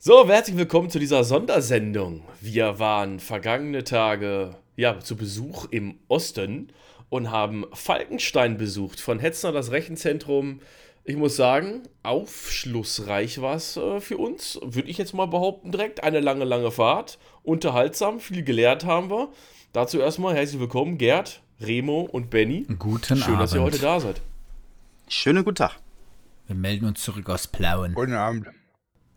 So, herzlich willkommen zu dieser Sondersendung. Wir waren vergangene Tage ja, zu Besuch im Osten und haben Falkenstein besucht. Von Hetzner das Rechenzentrum. Ich muss sagen, aufschlussreich war es äh, für uns, würde ich jetzt mal behaupten, direkt. Eine lange, lange Fahrt. Unterhaltsam, viel gelehrt haben wir. Dazu erstmal herzlich willkommen, Gerd, Remo und Benny. Guten Schön, Abend. dass ihr heute da seid. Schönen guten Tag. Wir melden uns zurück aus Plauen. Guten Abend.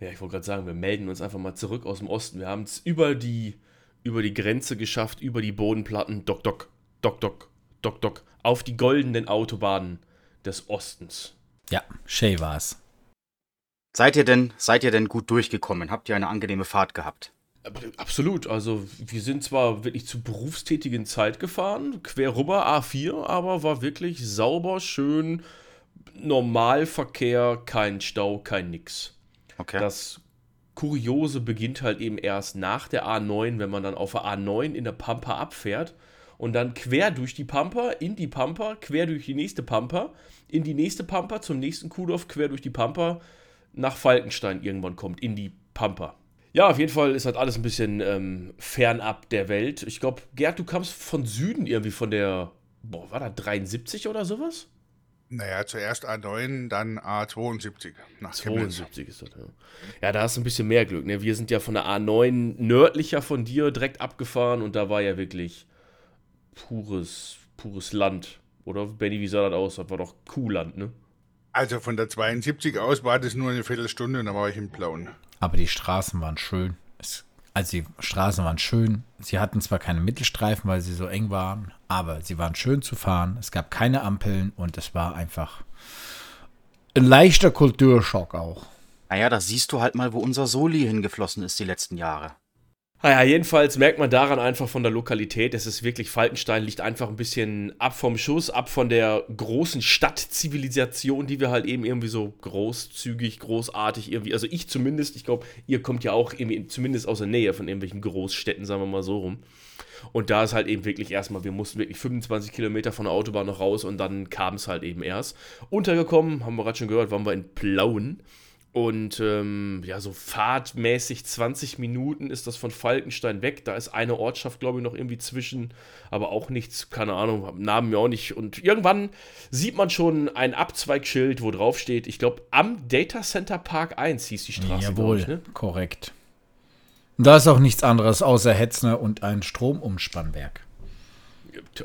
Ja, ich wollte gerade sagen, wir melden uns einfach mal zurück aus dem Osten. Wir haben es über die, über die Grenze geschafft, über die Bodenplatten, dock, dock, dock, dock, dock, dock, auf die goldenen Autobahnen des Ostens. Ja, Shay war's. Seid ihr denn, seid ihr denn gut durchgekommen? Habt ihr eine angenehme Fahrt gehabt? Absolut, also wir sind zwar wirklich zu berufstätigen Zeit gefahren, quer rüber A4, aber war wirklich sauber, schön, Normalverkehr, kein Stau, kein nix. Okay. Das Kuriose beginnt halt eben erst nach der A9, wenn man dann auf der A9 in der Pampa abfährt und dann quer durch die Pampa, in die Pampa, quer durch die nächste Pampa, in die nächste Pampa, zum nächsten Kuhdorf, quer durch die Pampa, nach Falkenstein irgendwann kommt, in die Pampa. Ja, auf jeden Fall ist halt alles ein bisschen ähm, fernab der Welt. Ich glaube, Gerd, du kamst von Süden irgendwie von der, boah, war da 73 oder sowas? Naja, zuerst A9, dann A72 nach Chemnitz. 72 ist das, ja. Ja, da hast du ein bisschen mehr Glück. Ne? Wir sind ja von der A9 nördlicher von dir direkt abgefahren und da war ja wirklich pures, pures Land. Oder Benny, wie sah das aus? Das war doch Kuhland, ne? Also von der 72 aus war das nur eine Viertelstunde und dann war ich in Plauen. Aber die Straßen waren schön. Also die Straßen waren schön. Sie hatten zwar keine Mittelstreifen, weil sie so eng waren, aber sie waren schön zu fahren. Es gab keine Ampeln und es war einfach ein leichter Kulturschock auch. Naja, da siehst du halt mal, wo unser Soli hingeflossen ist die letzten Jahre. Naja, jedenfalls merkt man daran einfach von der Lokalität, es ist wirklich, Falkenstein liegt einfach ein bisschen ab vom Schuss, ab von der großen Stadtzivilisation, die wir halt eben irgendwie so großzügig, großartig irgendwie, also ich zumindest, ich glaube, ihr kommt ja auch irgendwie zumindest aus der Nähe von irgendwelchen Großstädten, sagen wir mal so rum. Und da ist halt eben wirklich erstmal, wir mussten wirklich 25 Kilometer von der Autobahn noch raus und dann kam es halt eben erst. Untergekommen, haben wir gerade schon gehört, waren wir in Plauen. Und ähm, ja, so fahrtmäßig 20 Minuten ist das von Falkenstein weg. Da ist eine Ortschaft, glaube ich, noch irgendwie zwischen, aber auch nichts, keine Ahnung, Namen mir auch nicht. Und irgendwann sieht man schon ein Abzweigschild, wo drauf steht, ich glaube, am Data Center Park 1 hieß die Straße. Jawohl, Ich, ne? korrekt. Da ist auch nichts anderes außer Hetzner und ein Stromumspannwerk.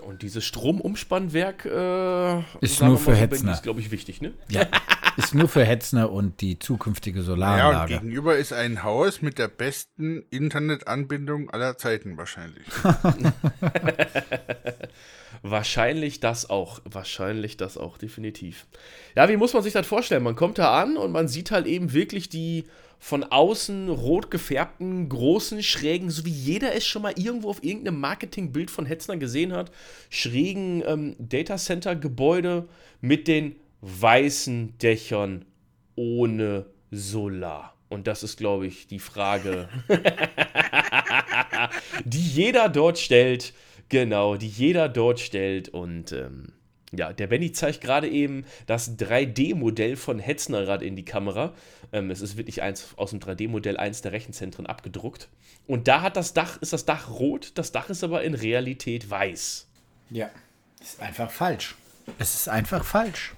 Und dieses Stromumspannwerk äh, Ist nur für mal Hetzner. Ist, glaube ich, wichtig, ne? Ja, ist nur für Hetzner und die zukünftige Ja, und Solaranlage. gegenüber ist ein Haus mit der besten Internetanbindung aller Zeiten wahrscheinlich. Wahrscheinlich das auch. Wahrscheinlich das auch, definitiv. Ja, wie muss man sich das vorstellen? Man kommt da an und man sieht halt eben wirklich die von außen rot gefärbten, großen, schrägen, so wie jeder es schon mal irgendwo auf irgendeinem Marketingbild von Hetzner gesehen hat, schrägen ähm, Datacenter-Gebäude mit den weißen Dächern ohne Solar. Und das ist, glaube ich, die Frage, die jeder dort stellt. Genau, die jeder dort stellt. Und ähm, ja, der Benny zeigt gerade eben das 3D-Modell von Hetznerrad in die Kamera. Ähm, es ist wirklich eins aus dem 3D-Modell eins der Rechenzentren abgedruckt. Und da hat das Dach, ist das Dach rot, das Dach ist aber in Realität weiß. Ja, ist einfach falsch. Es ist einfach falsch.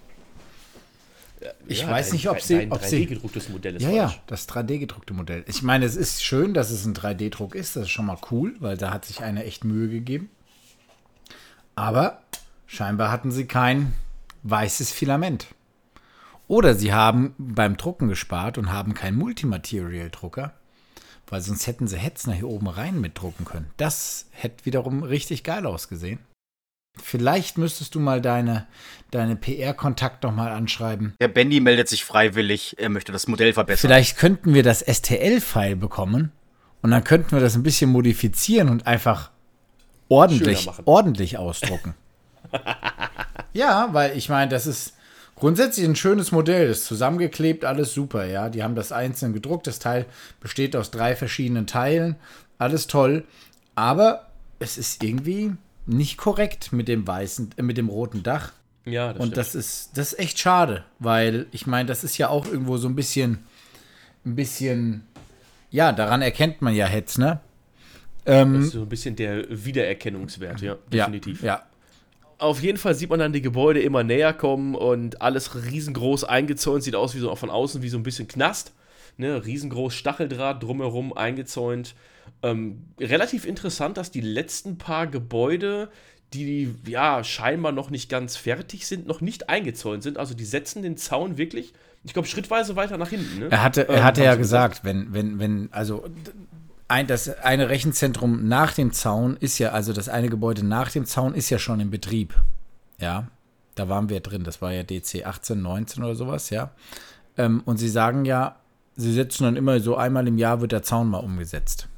Ich weiß nicht, ob sie- Ein ob sie- 3D-gedrucktes Modell ist Ja, ja, das 3D-gedruckte Modell. Ich meine, es ist schön, dass es ein 3D-Druck ist. Das ist schon mal cool, weil da hat sich einer echt Mühe gegeben. Aber scheinbar hatten sie kein weißes Filament. Oder sie haben beim Drucken gespart und haben keinen Multimaterial-Drucker, weil sonst hätten sie Hetzner hier oben rein mitdrucken können. Das hätte wiederum richtig geil ausgesehen. Vielleicht müsstest du mal deine, deine PR-Kontakt noch mal anschreiben. Der Bendy meldet sich freiwillig, er möchte das Modell verbessern. Vielleicht könnten wir das STL-File bekommen und dann könnten wir das ein bisschen modifizieren und einfach ordentlich, ordentlich ausdrucken. ja, weil ich meine, das ist grundsätzlich ein schönes Modell, ist zusammengeklebt, alles super, ja. Die haben das einzeln gedruckt, das Teil besteht aus drei verschiedenen Teilen, alles toll, aber es ist irgendwie nicht korrekt mit dem weißen, äh, mit dem roten Dach. Ja, das Und stimmt. das ist, das ist echt schade, weil ich meine, das ist ja auch irgendwo so ein bisschen, ein bisschen Ja, daran erkennt man ja Hetzner. Das Ähm, ist so ein bisschen der Wiedererkennungswert, ja, definitiv. Ja, Auf jeden Fall sieht man dann die Gebäude immer näher kommen und alles riesengroß eingezäunt. Sieht aus wie so auch von außen wie so ein bisschen Knast. Ne, riesengroß Stacheldraht drumherum eingezäunt. Ähm, relativ interessant, dass die letzten paar Gebäude, die ja scheinbar noch nicht ganz fertig sind, noch nicht eingezäunt sind. Also die setzen den Zaun wirklich, ich glaube, schrittweise weiter nach hinten. Ne? Er hatte, er Ähm, hatte ja sie gesagt, wenn, wenn, wenn, also ein, das eine Rechenzentrum nach dem Zaun ist ja, also das eine Gebäude nach dem Zaun ist ja schon in Betrieb. Ja, da waren wir drin. Das war ja DC 18, 19 oder sowas, ja. Ähm, und sie sagen ja, sie setzen dann immer so einmal im Jahr wird der Zaun mal umgesetzt.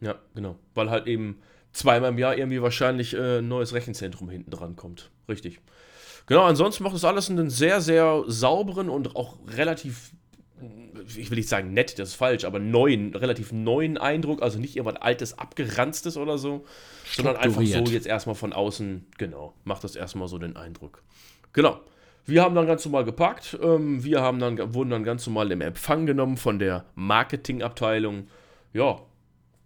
Ja, genau. Weil halt eben zweimal im Jahr irgendwie wahrscheinlich äh, ein neues Rechenzentrum hinten dran kommt. Richtig. Genau, ansonsten macht das alles einen sehr, sehr sauberen und auch relativ, ich will nicht sagen nett, das ist falsch, aber neuen, relativ neuen Eindruck. Also nicht irgendwas altes, abgeranztes oder so, sondern einfach so jetzt erstmal von außen, genau, macht das erstmal so den Eindruck. Genau. Wir haben dann ganz normal gepackt. Ähm, wir haben dann, wurden dann ganz normal im Empfang genommen von der Marketingabteilung. Ja,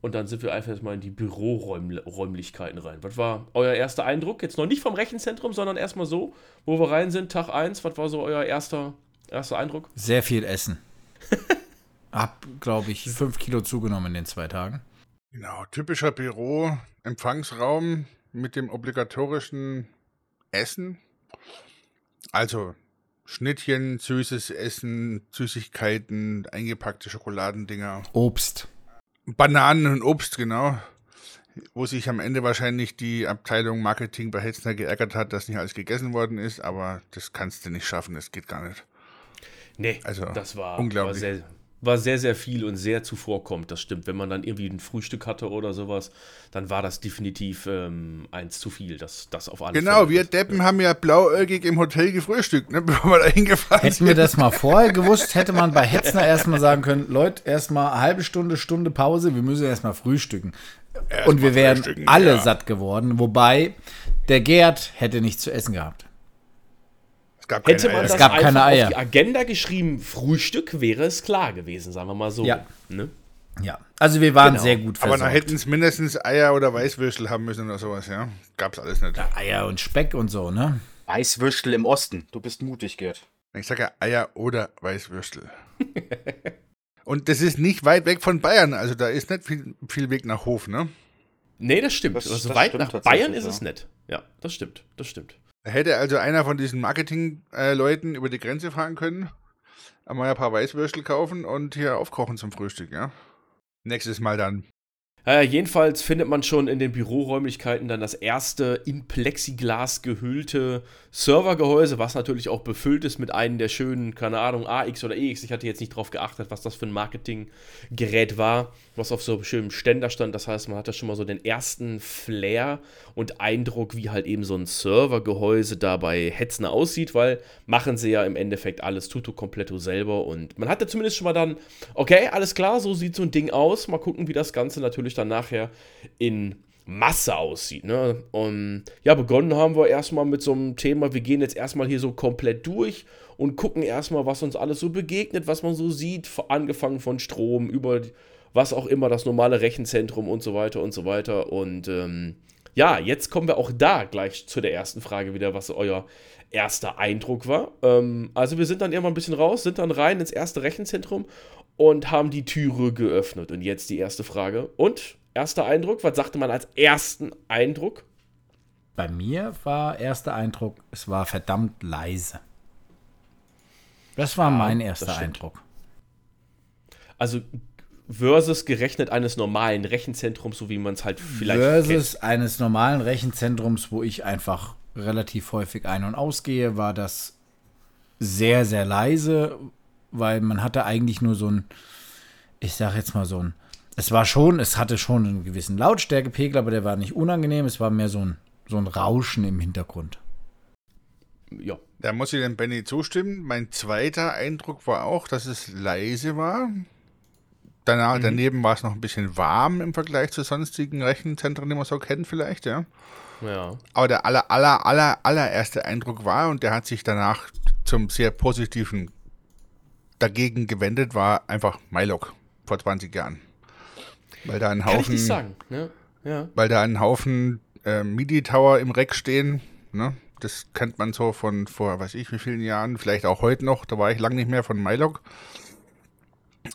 und dann sind wir einfach erstmal in die Büroräumlichkeiten rein. Was war euer erster Eindruck? Jetzt noch nicht vom Rechenzentrum, sondern erstmal so, wo wir rein sind, Tag 1. Was war so euer erster, erster Eindruck? Sehr viel Essen. Hab, glaube ich, fünf Kilo zugenommen in den zwei Tagen. Genau, typischer Büro, Empfangsraum mit dem obligatorischen Essen. Also Schnittchen, süßes Essen, Süßigkeiten, eingepackte Schokoladendinger, Obst. Bananen und Obst, genau. Wo sich am Ende wahrscheinlich die Abteilung Marketing bei Hetzner geärgert hat, dass nicht alles gegessen worden ist, aber das kannst du nicht schaffen, das geht gar nicht. Nee, Also, das war, unglaublich. War sehr, war sehr, sehr viel und sehr zuvorkommt, das stimmt. Wenn man dann irgendwie ein Frühstück hatte oder sowas, dann war das definitiv ähm, eins zu viel. Das, das auf alle Genau, Fälle. wir Deppen haben ja blauäugig im Hotel gefrühstückt, ne, bevor wir da hingefahren Hätten wir das mal vorher gewusst, hätte man bei Hetzner erstmal sagen können, Leute, erstmal halbe Stunde, Stunde Pause, wir müssen erstmal frühstücken. Und wir wären alle ja. satt geworden, wobei der Gerd hätte nichts zu essen gehabt. Es gab Hätte keine man Eier. das gab einfach keine Eier. auf die Agenda geschrieben, Frühstück, wäre es klar gewesen, sagen wir mal so. Ja. Ne? Ja, also wir waren Genau. sehr gut Aber da versorgt. hätten es mindestens Eier oder Weißwürstel haben müssen oder sowas, ja. Gab's alles nicht. Eier und Speck und so, ne? Weißwürstel im Osten. Du bist mutig, Gerd. Ich sage ja Eier oder Weißwürstel. Und das ist nicht weit weg von Bayern, also da ist nicht viel, viel Weg nach Hof, ne? Nee, das stimmt. Das- also das weit stimmt nach Bayern ist ja. es nicht. Ja, das stimmt. Das stimmt. Hätte also einer von diesen Marketing-Leuten über die Grenze fahren können, einmal ein paar Weißwürstel kaufen und hier aufkochen zum Frühstück, ja? Nächstes Mal dann. Äh, jedenfalls findet man schon in den Büroräumlichkeiten dann das erste in Plexiglas gehüllte Servergehäuse, was natürlich auch befüllt ist mit einem der schönen, keine Ahnung, AX oder EX. Ich hatte jetzt nicht drauf geachtet, was das für ein Marketinggerät war, was auf so einem schönen Ständer stand. Das heißt, man hatte schon mal so den ersten Flair und Eindruck, wie halt eben so ein Servergehäuse da bei Hetzner aussieht, weil machen sie ja im Endeffekt alles tutto completo selber und man hatte zumindest schon mal dann, okay, alles klar, so sieht so ein Ding aus. Mal gucken, wie das Ganze natürlich dann nachher in Masse aussieht. Ne? Und ja, begonnen haben wir erstmal mit so einem Thema, wir gehen jetzt erstmal hier so komplett durch und gucken erstmal, was uns alles so begegnet, was man so sieht, angefangen von Strom über was auch immer, das normale Rechenzentrum und so weiter und so weiter. Und ähm, ja, jetzt kommen wir auch da gleich zu der ersten Frage wieder, was euer erster Eindruck war. Ähm, also wir sind dann irgendwann ein bisschen raus, sind dann rein ins erste Rechenzentrum und haben die Türe geöffnet. Und jetzt die erste Frage. Und erster Eindruck, was sagte man als ersten Eindruck? Bei mir war erster Eindruck, es war verdammt leise. Das war mein erster. Eindruck. Also versus gerechnet eines normalen Rechenzentrums, so wie man es halt vielleicht Versus eines normalen Rechenzentrums, wo ich einfach relativ häufig ein- und ausgehe, war das sehr, sehr leise, weil man hatte eigentlich nur so ein, ich sag jetzt mal so ein, es war schon, es hatte schon einen gewissen Lautstärkepegel, aber der war nicht unangenehm, es war mehr so ein, so ein Rauschen im Hintergrund. Ja, Da muss ich dem Benny zustimmen. Mein zweiter Eindruck war auch, dass es leise war. Danach, Daneben war es noch ein bisschen warm im Vergleich zu sonstigen Rechenzentren, die man so kennt vielleicht, ja. ja. Aber der aller, aller, aller, allererste Eindruck war, und der hat sich danach zum sehr positiven dagegen gewendet, war einfach Mailock vor 20 Jahren. Weil da ein Kann ich Haufen, nicht sagen. Ne? Ja. weil da ein Haufen äh, MIDI-Tower im Reck stehen. Ne? Das kennt man so von vor, weiß ich, wie vielen Jahren, vielleicht auch heute noch. Da war ich lange nicht mehr von Mylog.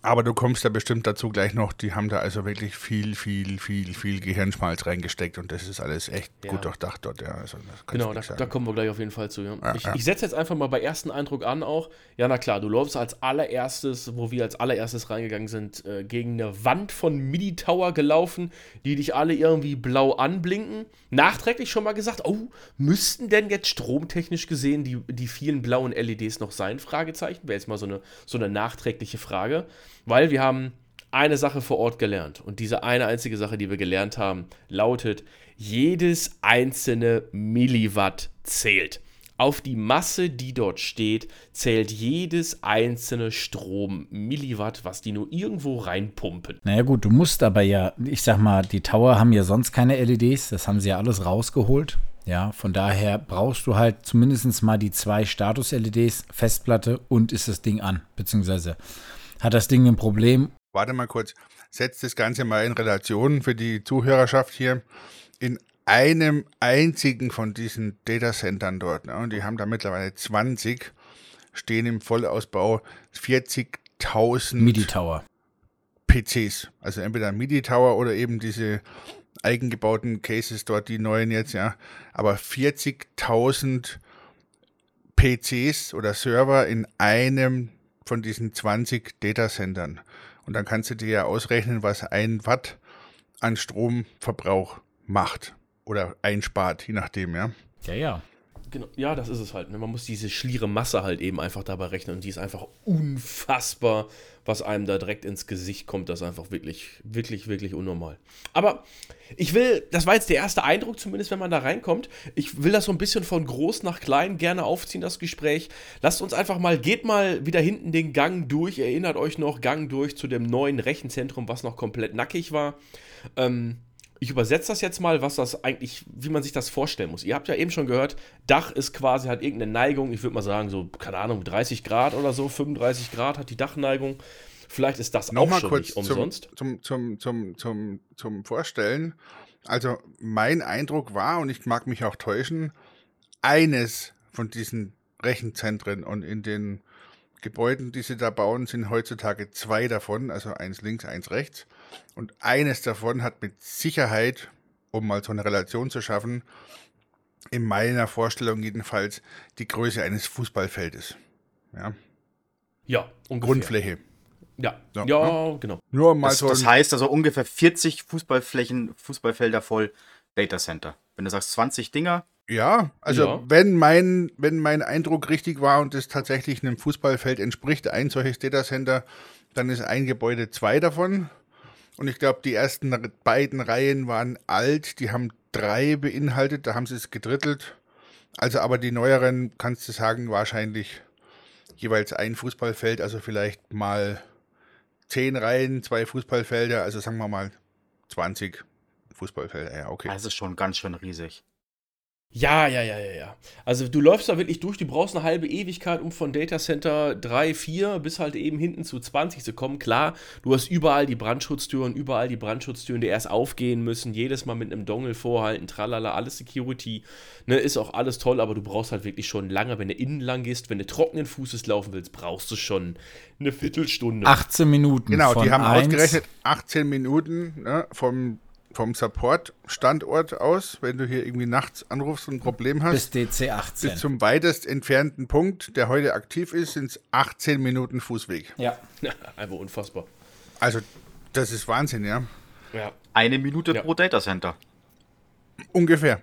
Aber du kommst da bestimmt dazu gleich noch. Die haben da also wirklich viel, viel, viel, viel Gehirnschmalz reingesteckt und das ist alles echt Ja. gut durchdacht dort. Ja, also, Genau, da, da kommen wir gleich auf jeden Fall zu. Ja. Ich ich setze jetzt einfach mal bei ersten Eindruck an auch. Ja, na klar, du läufst als allererstes, wo wir als allererstes reingegangen sind, äh, gegen eine Wand von MIDI-Tower gelaufen, die dich alle irgendwie blau anblinken. Nachträglich schon mal gesagt, oh, müssten denn jetzt stromtechnisch gesehen die, die vielen blauen LEDs noch sein? Fragezeichen. Wäre jetzt mal so eine, so eine nachträgliche Frage. Weil wir haben eine Sache vor Ort gelernt. Und diese eine einzige Sache, die wir gelernt haben, lautet, jedes einzelne Milliwatt zählt. Auf die Masse, die dort steht, zählt jedes einzelne Strom Milliwatt, was die nur irgendwo reinpumpen. Naja gut, du musst aber ja, ich sag mal, die Tower haben ja sonst keine LEDs, das haben sie ja alles rausgeholt. Ja, von daher brauchst du halt zumindest mal die zwei Status-LEDs, Festplatte und ist das Ding an. Beziehungsweise hat das Ding ein Problem. Warte mal kurz. Setzt das Ganze mal in Relation für die Zuhörerschaft hier. In einem einzigen von diesen Datacentern dort, ne, und die haben da mittlerweile 20, stehen im Vollausbau 40.000 MIDI-Tower. PCs. Also entweder MIDI Tower oder eben diese eigengebauten Cases dort, die neuen jetzt, ja. Aber 40.000 PCs oder Server in einem von diesen 20 Datacentern. Und dann kannst du dir ja ausrechnen, was ein Watt an Stromverbrauch macht oder einspart, je nachdem, ja. Ja, ja. Genau, ja, das ist es halt. Ne? Man muss diese schliere Masse halt eben einfach dabei rechnen und die ist einfach unfassbar, was einem da direkt ins Gesicht kommt. Das ist einfach wirklich, wirklich, wirklich unnormal. Aber ich will, das war jetzt der erste Eindruck, zumindest wenn man da reinkommt. Ich will das so ein bisschen von groß nach klein gerne aufziehen, das Gespräch. Lasst uns einfach mal, geht mal wieder hinten den Gang durch. Erinnert euch noch, Gang durch zu dem neuen Rechenzentrum, was noch komplett nackig war. Ähm, ich übersetze das jetzt mal, was das eigentlich, wie man sich das vorstellen muss. Ihr habt ja eben schon gehört, Dach ist quasi, hat irgendeine Neigung, ich würde mal sagen, so, keine Ahnung, 30 Grad oder so, 35 Grad hat die Dachneigung. Vielleicht ist das auch Nochmal schon kurz nicht umsonst. Zum, zum, zum, zum, zum Vorstellen. Also mein Eindruck war, und ich mag mich auch täuschen, eines von diesen Rechenzentren und in den Gebäuden, die sie da bauen, sind heutzutage zwei davon, also eins links, eins rechts. Und eines davon hat mit Sicherheit, um mal so eine Relation zu schaffen, in meiner Vorstellung jedenfalls die Größe eines Fußballfeldes. Ja, Ja, ungefähr. Grundfläche. Ja, Ja, ja, genau. Nur mal Das, so das heißt also ungefähr 40 Fußballflächen, Fußballfelder voll Datacenter. Wenn du sagst 20 Dinger, Ja, also Ja. wenn mein, wenn mein Eindruck richtig war und es tatsächlich einem Fußballfeld entspricht, ein solches Datacenter, dann ist ein Gebäude zwei davon. Und ich glaube, die ersten beiden Reihen waren alt, die haben drei beinhaltet, da haben sie es gedrittelt. Also aber die neueren, kannst du sagen, wahrscheinlich jeweils ein Fußballfeld, also vielleicht mal zehn Reihen, zwei Fußballfelder, also sagen wir mal 20 Fußballfelder. Ja, okay. das ist schon ganz schön riesig. Ja, ja, ja, ja, ja. Also du läufst da wirklich durch, du brauchst eine halbe Ewigkeit, um von Data Center 3, 4 bis halt eben hinten zu 20 zu kommen. Klar, du hast überall die Brandschutztüren, überall die Brandschutztüren, die erst aufgehen müssen, jedes Mal mit einem Dongle vorhalten, tralala, alles Security, ne, ist auch alles toll, aber du brauchst halt wirklich schon lange, wenn du innen lang gehst, wenn du trockenen Fußes laufen willst, brauchst du schon eine Viertelstunde. 18 Minuten. Genau, von die haben eins- ausgerechnet 18 Minuten ne, vom, vom Support-Standort aus, wenn du hier irgendwie nachts anrufst und ein Problem bis hast, DC 18. bis zum weitest entfernten Punkt, der heute aktiv ist, sind es 18 Minuten Fußweg. ja. Einfach unfassbar. Also, das ist Wahnsinn, ja. Ja, Eine Minute Ja. pro Datacenter. Ungefähr.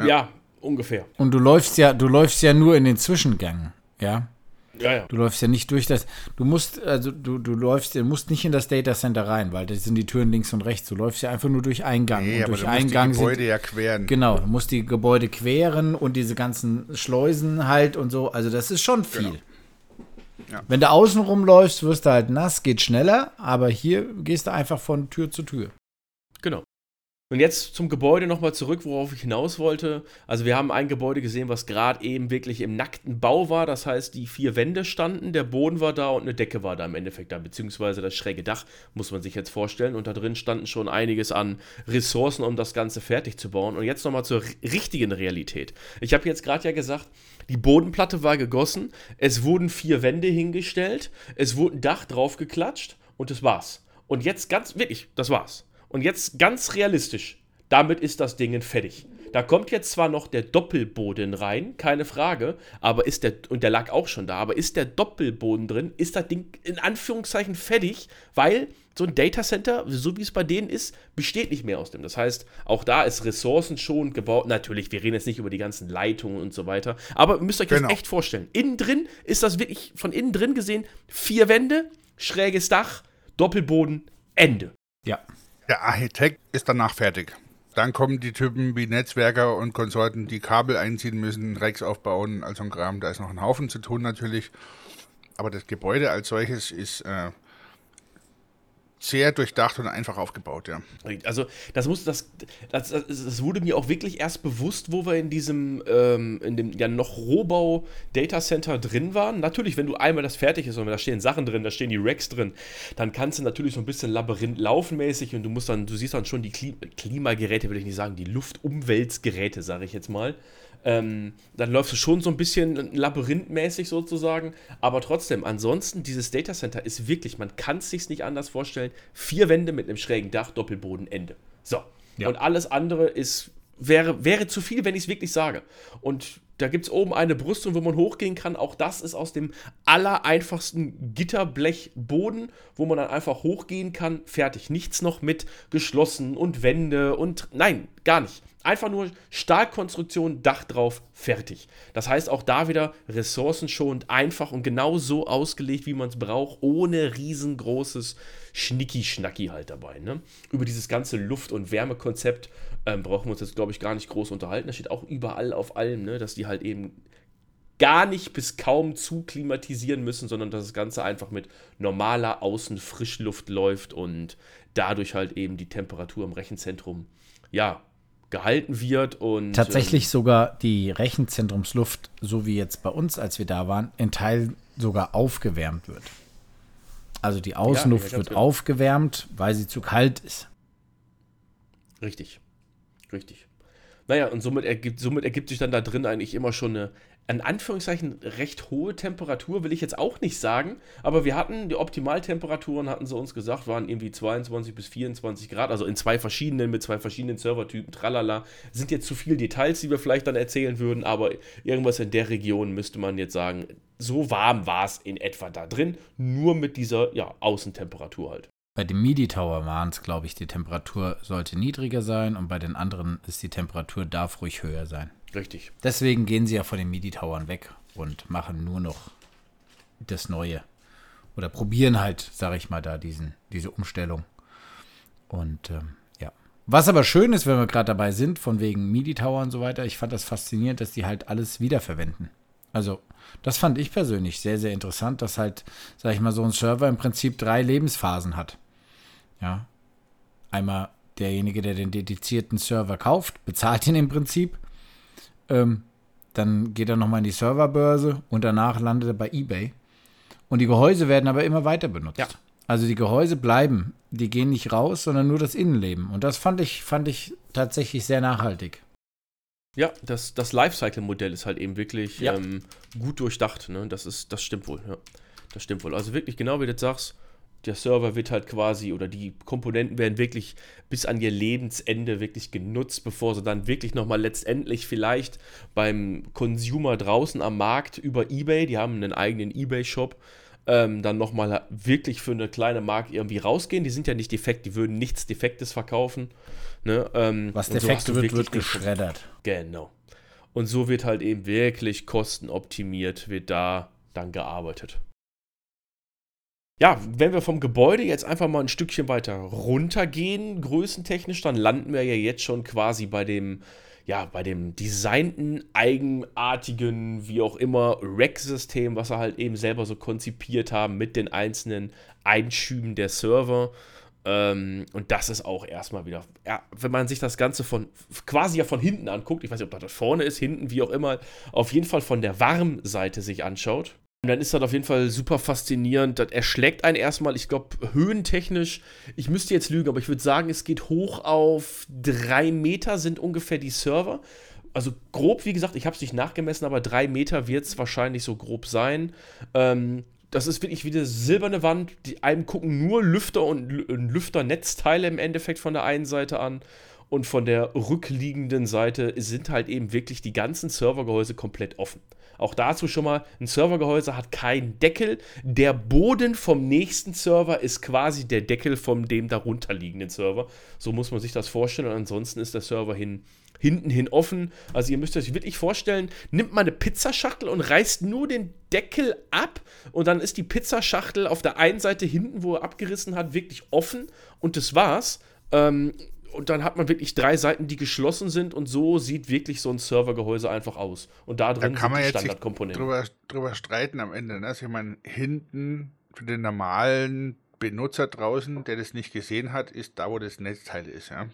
ja. ungefähr. Und du läufst ja, du läufst ja nur in den Zwischengängen. Ja. Ja, ja. Du läufst ja nicht durch das. Du musst, also du, du läufst, du musst nicht in das Data Center rein, weil das sind die Türen links und rechts. Du läufst ja einfach nur durch Eingang. Nee, und aber durch du musst die Gebäude sind, ja queren. Genau, du musst die Gebäude queren und diese ganzen Schleusen halt und so. Also das ist schon viel. Genau. Ja. Wenn du außen rumläufst, wirst du halt nass, geht schneller, aber hier gehst du einfach von Tür zu Tür. Genau. Und jetzt zum Gebäude nochmal zurück, worauf ich hinaus wollte. Also wir haben ein Gebäude gesehen, was gerade eben wirklich im nackten Bau war. Das heißt, die vier Wände standen, der Boden war da und eine Decke war da im Endeffekt da, beziehungsweise das schräge Dach, muss man sich jetzt vorstellen. Und da drin standen schon einiges an Ressourcen, um das Ganze fertig zu bauen. Und jetzt nochmal zur richtigen Realität. Ich habe jetzt gerade ja gesagt, die Bodenplatte war gegossen, es wurden vier Wände hingestellt, es wurde ein Dach draufgeklatscht und das war's. Und jetzt ganz, wirklich, das war's. Und jetzt ganz realistisch, damit ist das Ding fertig. Da kommt jetzt zwar noch der Doppelboden rein, keine Frage, aber ist der, und der lag auch schon da, aber ist der Doppelboden drin, ist das Ding in Anführungszeichen fertig, weil so ein Datacenter, so wie es bei denen ist, besteht nicht mehr aus dem. Das heißt, auch da ist ressourcenschonend gebaut. Natürlich, wir reden jetzt nicht über die ganzen Leitungen und so weiter, aber ihr müsst euch das Genau. echt vorstellen. Innen drin ist das wirklich von innen drin gesehen vier Wände, schräges Dach, Doppelboden, Ende. Ja. Der Architekt ist danach fertig. Dann kommen die Typen wie Netzwerker und Konsorten, die Kabel einziehen müssen, Racks aufbauen, also ein Kram. Da ist noch ein Haufen zu tun natürlich. Aber das Gebäude als solches ist äh, sehr durchdacht und einfach aufgebaut, ja. Also, das muss, das, das, das, wurde mir auch wirklich erst bewusst, wo wir in diesem, ähm, in dem ja noch Rohbau Data Center drin waren. Natürlich, wenn du einmal das fertig ist und da stehen Sachen drin, da stehen die Racks drin, dann kannst du natürlich so ein bisschen Labyrinth laufenmäßig und du musst dann, du siehst dann schon die Kli Klimageräte, will ich nicht sagen, die Luftumwälzgeräte, sage ich jetzt mal. Ähm, dann läufst du schon so ein bisschen labyrinthmäßig sozusagen, aber trotzdem, ansonsten, dieses Data Center ist wirklich, man kann es sich nicht anders vorstellen, vier Wände mit einem schrägen Dach, Doppelboden, Ende. So. Ja. Und alles andere ist, wäre, wäre zu viel, wenn ich es wirklich sage. Und da gibt es oben eine Brüstung, wo man hochgehen kann. Auch das ist aus dem allereinfachsten Gitterblechboden, wo man dann einfach hochgehen kann. Fertig. Nichts noch mit geschlossen und Wände und nein, gar nicht. Einfach nur Stahlkonstruktion, Dach drauf, fertig. Das heißt auch da wieder ressourcenschonend, einfach und genau so ausgelegt, wie man es braucht, ohne riesengroßes Schnicki-Schnacki halt dabei. Ne? Über dieses ganze Luft- und Wärmekonzept ähm, brauchen wir uns jetzt, glaube ich, gar nicht groß unterhalten. Das steht auch überall auf allem, ne? dass die halt eben gar nicht bis kaum zu klimatisieren müssen, sondern dass das Ganze einfach mit normaler Außenfrischluft läuft und dadurch halt eben die Temperatur im Rechenzentrum, ja, gehalten wird und Tatsächlich sogar die Rechenzentrumsluft, so wie jetzt bei uns, als wir da waren, in Teilen sogar aufgewärmt wird. Also die Außenluft ja, wird genau. aufgewärmt, weil sie zu kalt ist. ähm, richtig, richtig. Naja, und somit ergibt, somit ergibt sich dann da drin eigentlich immer schon eine, in Anführungszeichen, recht hohe Temperatur, will ich jetzt auch nicht sagen, aber wir hatten, die Optimaltemperaturen, hatten sie uns gesagt, waren irgendwie 22 bis 24 Grad, also in zwei verschiedenen, mit zwei verschiedenen Servertypen, tralala. Sind jetzt zu viele Details, die wir vielleicht dann erzählen würden, aber irgendwas in der Region müsste man jetzt sagen, so warm war es in etwa da drin, nur mit dieser, ja, Außentemperatur halt. Bei dem MIDI Tower waren es, glaube ich, die Temperatur sollte niedriger sein und bei den anderen ist die Temperatur darf ruhig höher sein. Richtig. Deswegen gehen sie ja von den MIDI-Towern weg und machen nur noch das Neue. Oder probieren halt, sage ich mal, da diesen, diese Umstellung. Und ähm, ja. Was aber schön ist, wenn wir gerade dabei sind, von wegen MIDI-Tower und so weiter, ich fand das faszinierend, dass die halt alles wiederverwenden. Also, das fand ich persönlich sehr, sehr interessant, dass halt, sag ich mal, so ein Server im Prinzip drei Lebensphasen hat. Ja. Einmal derjenige, der den dedizierten Server kauft, bezahlt ihn im Prinzip. Ähm, dann geht er nochmal in die Serverbörse und danach landet er bei eBay. Und die Gehäuse werden aber immer weiter benutzt. Ja. Also die Gehäuse bleiben, die gehen nicht raus, sondern nur das Innenleben. Und das fand ich, fand ich tatsächlich sehr nachhaltig. Ja, das, das Lifecycle-Modell ist halt eben wirklich Ja. ähm, gut durchdacht. Ne? Das, ist, das stimmt wohl. Ja. Das stimmt wohl. Also wirklich, genau wie du das sagst, der Server wird halt quasi oder die Komponenten werden wirklich bis an ihr Lebensende wirklich genutzt, bevor sie dann wirklich nochmal letztendlich vielleicht beim Consumer draußen am Markt über Ebay, die haben einen eigenen Ebay-Shop, ähm, dann nochmal wirklich für eine kleine Mark irgendwie rausgehen. Die sind ja nicht defekt, die würden nichts Defektes verkaufen. Ne? Ähm, Was so defekt du wird, wird geschreddert. Genau. Und so wird halt eben wirklich kostenoptimiert, wird da dann gearbeitet. Ja, wenn wir vom Gebäude jetzt einfach mal ein Stückchen weiter runtergehen, größentechnisch, dann landen wir ja jetzt schon quasi bei dem, ja, bei dem designten, eigenartigen, wie auch immer, Rack-System, was wir halt eben selber so konzipiert haben mit den einzelnen Einschüben der Server. Ähm, und das ist auch erstmal wieder, ja, wenn man sich das Ganze von quasi ja von hinten anguckt, ich weiß nicht, ob das vorne ist, hinten, wie auch immer, auf jeden Fall von der Warmseite sich anschaut, dann ist das auf jeden Fall super faszinierend. Das erschlägt einen erstmal, ich glaube, höhentechnisch, ich müsste jetzt lügen, aber ich würde sagen, es geht hoch auf drei Meter sind ungefähr die Server. Also grob, wie gesagt, ich habe es nicht nachgemessen, aber drei Meter wird es wahrscheinlich so grob sein. Ähm, das ist wirklich wie eine silberne Wand. Die einem gucken nur Lüfter und Lüfternetzteile im Endeffekt von der einen Seite an. Und von der rückliegenden Seite sind halt eben wirklich die ganzen Servergehäuse komplett offen. Auch dazu schon mal, ein Servergehäuse hat keinen Deckel. Der Boden vom nächsten Server ist quasi der Deckel von dem darunterliegenden Server. So muss man sich das vorstellen. Und ansonsten ist der Server hin, hinten hin offen. Also ihr müsst euch wirklich vorstellen, nimmt mal eine Pizzaschachtel und reißt nur den Deckel ab und dann ist die Pizzaschachtel auf der einen Seite hinten, wo er abgerissen hat, wirklich offen und das war's. Ähm, und dann hat man wirklich drei Seiten, die geschlossen sind und so sieht wirklich so ein Servergehäuse einfach aus. Und da drin da kann man sind die jetzt Standardkomponenten. Drüber, drüber streiten am Ende. Ne? Also ich meine, hinten für den normalen Benutzer draußen, der das nicht gesehen hat, ist da, wo das Netzteil ist. Ja?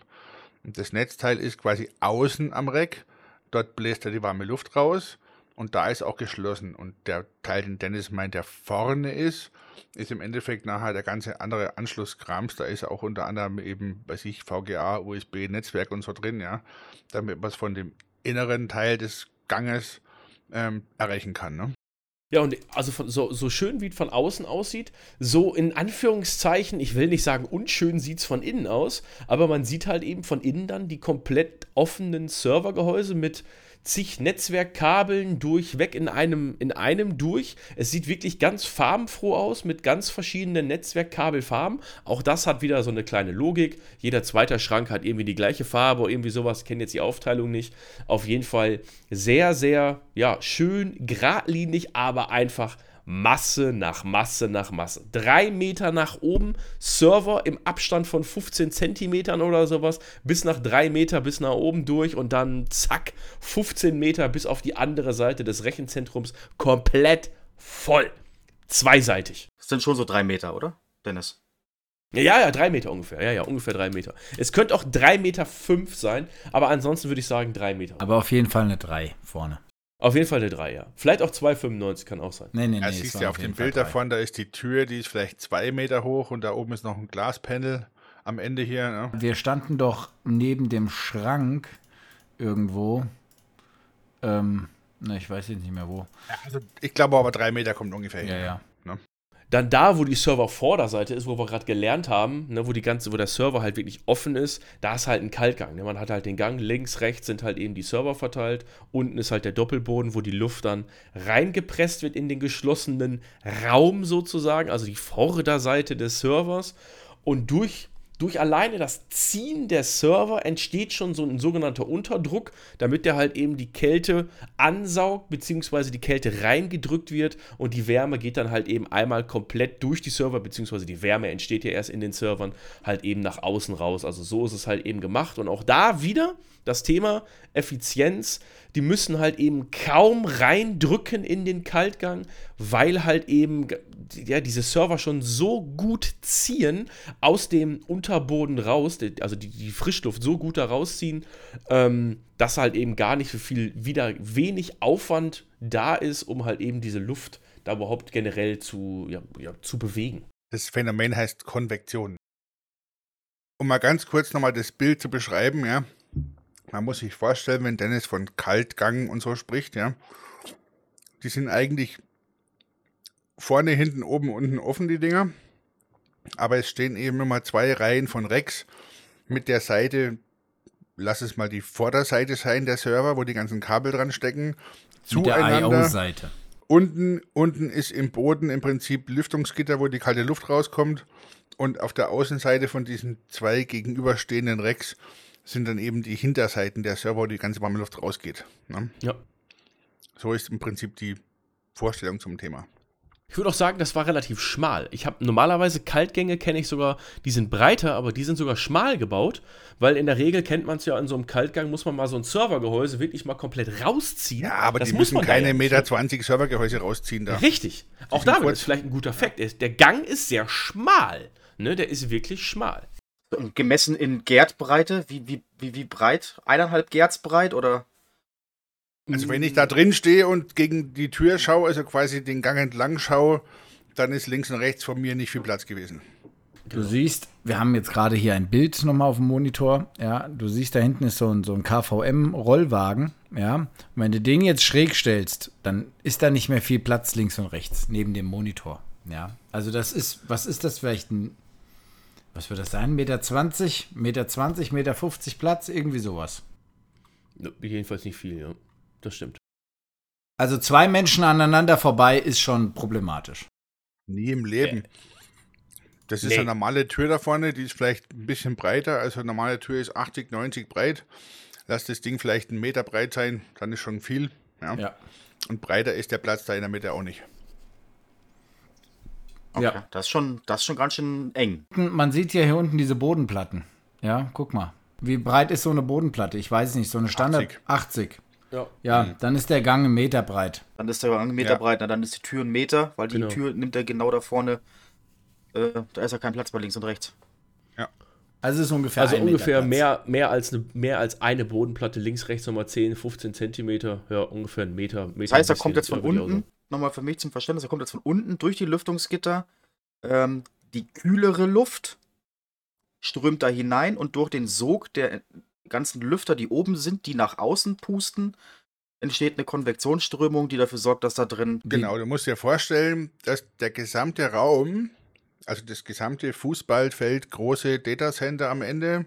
Und das Netzteil ist quasi außen am Reck. Dort bläst er die warme Luft raus und da ist auch geschlossen. Und der Teil, den Dennis meint, der vorne ist, ist im Endeffekt nachher der ganze andere Anschlusskrams. Da ist auch unter anderem eben bei sich VGA, USB, Netzwerk und so drin, ja, damit man es von dem inneren Teil des Ganges ähm, erreichen kann. Ne? Ja, und also von, so, so schön wie es von außen aussieht, so in Anführungszeichen, ich will nicht sagen unschön sieht es von innen aus, aber man sieht halt eben von innen dann die komplett offenen Servergehäuse mit zig Netzwerkkabeln durchweg in einem, in einem durch. Es sieht wirklich ganz farbenfroh aus mit ganz verschiedenen Netzwerkkabelfarben. Auch das hat wieder so eine kleine Logik. Jeder zweite Schrank hat irgendwie die gleiche Farbe oder irgendwie sowas. Ich kenne jetzt die Aufteilung nicht. Auf jeden Fall sehr, sehr, ja, schön, geradlinig, aber einfach Masse nach Masse nach Masse. Drei Meter nach oben, Server im Abstand von 15 Zentimetern oder sowas, bis nach drei Meter bis nach oben durch und dann zack, 15 Meter bis auf die andere Seite des Rechenzentrums komplett voll. Zweiseitig. Das sind schon so drei Meter, oder, Dennis? Ja, ja, drei Meter ungefähr. Ja, ja, ungefähr drei Meter. Es könnte auch drei Meter fünf sein, aber ansonsten würde ich sagen drei Meter. Aber auf jeden Fall eine 3 vorne. Auf jeden Fall eine 3, ja. Vielleicht auch 2,95 kann auch sein. Nee, nee, nee. Ja, siehst du auf dem Bild davon, da ist die Tür, die ist vielleicht zwei Meter hoch und da oben ist noch ein Glaspanel am Ende hier. Ne? Wir standen doch neben dem Schrank irgendwo. Ähm, ne, ich weiß jetzt nicht mehr wo. Also ich glaube aber drei Meter kommt ungefähr hin. Ja, ja. Dann da, wo die Server-Vorderseite ist, wo wir gerade gelernt haben, ne, wo die ganze, wo der Server halt wirklich offen ist, da ist halt ein Kaltgang. Ne? Man hat halt den Gang, links, rechts sind halt eben die Server verteilt, unten ist halt der Doppelboden, wo die Luft dann reingepresst wird in den geschlossenen Raum sozusagen, also die Vorderseite des Servers. Und durch durch alleine das Ziehen der Server entsteht schon so ein sogenannter Unterdruck, damit der halt eben die Kälte ansaugt, beziehungsweise die Kälte reingedrückt wird und die Wärme geht dann halt eben einmal komplett durch die Server, beziehungsweise die Wärme entsteht ja erst in den Servern halt eben nach außen raus. Also so ist es halt eben gemacht und auch da wieder das Thema Effizienz. Die müssen halt eben kaum reindrücken in den Kaltgang, weil halt eben ja, diese Server schon so gut ziehen aus dem Unterboden raus, also die, die Frischluft so gut da rausziehen, ähm, dass halt eben gar nicht so viel, wieder wenig Aufwand da ist, um halt eben diese Luft da überhaupt generell zu, ja, ja, zu bewegen. Das Phänomen heißt Konvektion. Um mal ganz kurz nochmal das Bild zu beschreiben, ja. Man muss sich vorstellen, wenn Dennis von Kaltgang und so spricht, ja. Die sind eigentlich vorne, hinten, oben, unten offen, die Dinger. Aber es stehen eben immer zwei Reihen von Racks mit der Seite, lass es mal die Vorderseite sein, der Server, wo die ganzen Kabel dran stecken. Zueinander. IO-Seite. Unten, unten ist im Boden im Prinzip Lüftungsgitter, wo die kalte Luft rauskommt. Und auf der Außenseite von diesen zwei gegenüberstehenden Racks sind dann eben die Hinterseiten der Server, wo die ganze warme Luft rausgeht. Ne? Ja. So ist im Prinzip die Vorstellung zum Thema. Ich würde auch sagen, das war relativ schmal. Ich habe normalerweise Kaltgänge kenne ich sogar, die sind breiter, aber die sind sogar schmal gebaut, weil in der Regel kennt man es ja in so einem Kaltgang muss man mal so ein Servergehäuse wirklich mal komplett rausziehen. Ja, aber das die muss müssen keine. Meter 20 Servergehäuse rausziehen da. Richtig. Auch damit kurz. ist vielleicht ein guter Fakt. Der Gang ist sehr schmal. Ne, der ist wirklich schmal. Und gemessen in Gerdbreite, wie, wie, wie, wie breit? Eineinhalb Gerds breit oder? Also wenn ich da drin stehe und gegen die Tür schaue, also quasi den Gang entlang schaue, dann ist links und rechts von mir nicht viel Platz gewesen. Du siehst, wir haben jetzt gerade hier ein Bild nochmal auf dem Monitor. Ja, du siehst, da hinten ist so ein, so ein KVM-Rollwagen. Ja, und wenn du den jetzt schräg stellst, dann ist da nicht mehr viel Platz links und rechts neben dem Monitor. Ja, also das ist, was ist das vielleicht ein, was wird das sein? Meter 20, Meter 20, Meter 50 Platz, irgendwie sowas. Jedenfalls nicht viel, ja. Das stimmt. Also zwei Menschen aneinander vorbei ist schon problematisch. Nie im Leben. Das ist Nee. eine normale Tür da vorne, die ist vielleicht ein bisschen breiter. Also eine normale Tür ist 80, 90 breit. Lass das Ding vielleicht einen Meter breit sein, dann ist schon viel. Ja. Ja. Und breiter ist der Platz da in der Mitte auch nicht. Okay. Ja. Das ist schon, das ist schon ganz schön eng. Man sieht ja hier unten diese Bodenplatten. Ja, guck mal. Wie breit ist so eine Bodenplatte? Ich weiß nicht, so eine Standard 80. 80. Ja. Ja, dann ist der Gang einen Meter breit. Dann ist der einen Meter Ja. breit, na, dann ist die Tür ein Meter, weil die Genau. Tür nimmt er genau da vorne. Äh, da ist ja kein Platz bei links und rechts. Also es ist ungefähr Also ungefähr mehr, mehr, als eine, mehr als eine Bodenplatte, links, rechts nochmal 10, 15 Zentimeter. Ja, ungefähr ein Meter. Meter Das heißt, er kommt jetzt von ja, unten, nochmal für mich zum Verständnis, er kommt jetzt von unten durch die Lüftungsgitter. Ähm, die kühlere Luft strömt da hinein und durch den Sog der ganzen Lüfter, die oben sind, die nach außen pusten, entsteht eine Konvektionsströmung, die dafür sorgt, dass da drin Genau, du musst dir vorstellen, dass der gesamte Raum, also das gesamte Fußballfeld, große Datacenter am Ende,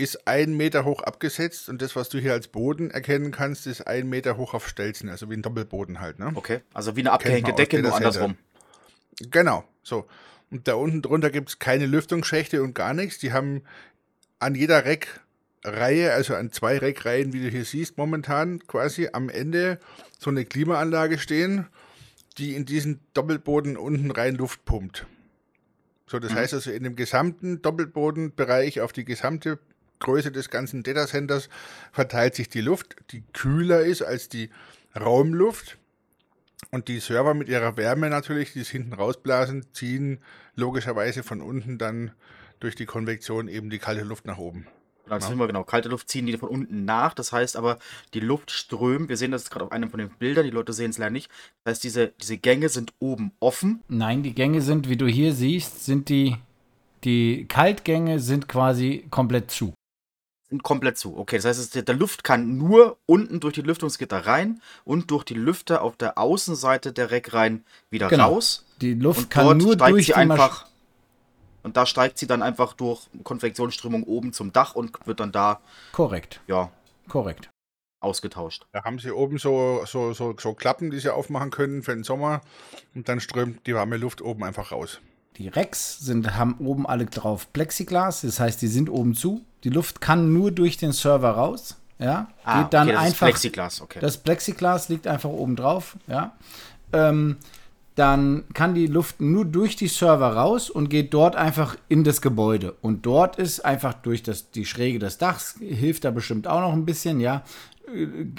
ist ein Meter hoch abgesetzt und das, was du hier als Boden erkennen kannst, ist ein Meter hoch auf Stelzen, also wie ein Doppelboden halt. Ne? Okay, also wie eine abgehängte Decke, nur andersrum. Genau, so. Und da unten drunter gibt es keine Lüftungsschächte und gar nichts. Die haben an jeder Reckreihe, also an zwei Reckreihen, wie du hier siehst, momentan quasi am Ende so eine Klimaanlage stehen, die in diesen Doppelboden unten rein Luft pumpt. So, das heißt also, in dem gesamten Doppelbodenbereich auf die gesamte Größe des ganzen Datacenters verteilt sich die Luft, die kühler ist als die Raumluft. Und die Server mit ihrer Wärme natürlich, die es hinten rausblasen, ziehen logischerweise von unten dann durch die Konvektion eben die kalte Luft nach oben. Genau, das sind wir genau. Kalte Luft ziehen die von unten nach. Das heißt aber, die Luft strömt. Wir sehen das gerade auf einem von den Bildern. Die Leute sehen es leider nicht. Das heißt, diese, diese Gänge sind oben offen. Nein, die Gänge sind, wie du hier siehst, sind die, die Kaltgänge sind quasi komplett zu. Sind komplett zu. Okay, das heißt, es- der Luft kann nur unten durch die Lüftungsgitter rein und durch die Lüfter auf der Außenseite der Reckreihen wieder Genau. raus. Die Luft Und kann dort nur steigt durch sie einfach. Und da steigt sie dann einfach durch Konvektionsströmung oben zum Dach und wird dann da, Korrekt, ja, korrekt. ausgetauscht. Da haben sie oben so, so, so, so Klappen, die sie aufmachen können für den Sommer. Und dann strömt die warme Luft oben einfach raus. Die Racks sind, haben oben alle drauf Plexiglas, das heißt, die sind oben zu. Die Luft kann nur durch den Server raus. Ja, Ah, geht dann okay, das einfach. ist Plexiglas, okay. Das Plexiglas liegt einfach oben drauf, ja. Ähm, dann kann die Luft nur durch die Server raus und geht dort einfach in das Gebäude. Und dort ist einfach durch das, die Schräge des Dachs, hilft da bestimmt auch noch ein bisschen, ja.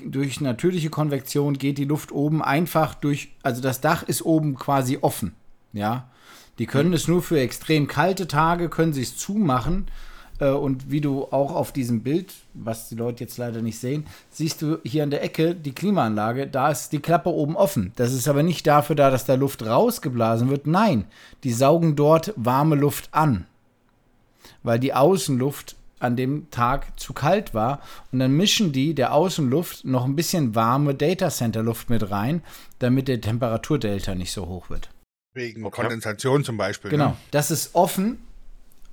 Durch natürliche Konvektion geht die Luft oben einfach durch, also das Dach ist oben quasi offen, ja. Die können es nur für extrem kalte Tage, können sie es zumachen. Äh, Und wie du auch auf diesem Bild, was die Leute jetzt leider nicht sehen, siehst du hier an der Ecke die Klimaanlage, da ist die Klappe oben offen. Das ist aber nicht dafür da, dass da Luft rausgeblasen wird. Nein, die saugen dort warme Luft an. Weil die Außenluft an dem Tag zu kalt war. Und dann mischen die der Außenluft noch ein bisschen warme Datacenter-Luft mit rein, damit der Temperaturdelta nicht so hoch wird. Wegen Okay. Kondensation zum Beispiel. Genau. Ne? Das ist offen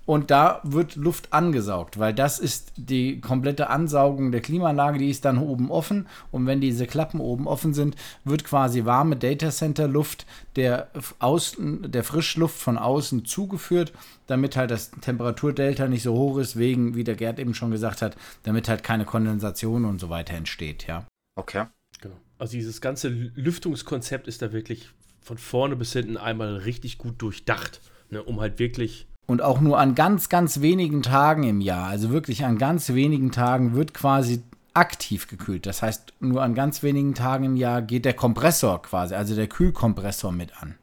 und da wird Luft angesaugt, weil das ist die komplette Ansaugung der Klimaanlage, die ist dann oben offen und wenn diese Klappen oben offen sind, wird quasi warme Datacenter-Luft der, außen, der Frischluft von außen zugeführt, damit halt das Temperaturdelta nicht so hoch ist, wegen, wie der Gerd eben schon gesagt hat, damit halt keine Kondensation und so weiter entsteht, ja. Okay. Genau. Also dieses ganze Lüftungskonzept ist da wirklich von vorne bis hinten einmal richtig gut durchdacht, ne, um halt wirklich Und auch nur an ganz, ganz wenigen Tagen im Jahr, also wirklich an ganz wenigen Tagen wird quasi aktiv gekühlt. Das heißt, nur an ganz wenigen Tagen im Jahr geht der Kompressor quasi, also der Kühlkompressor mit an.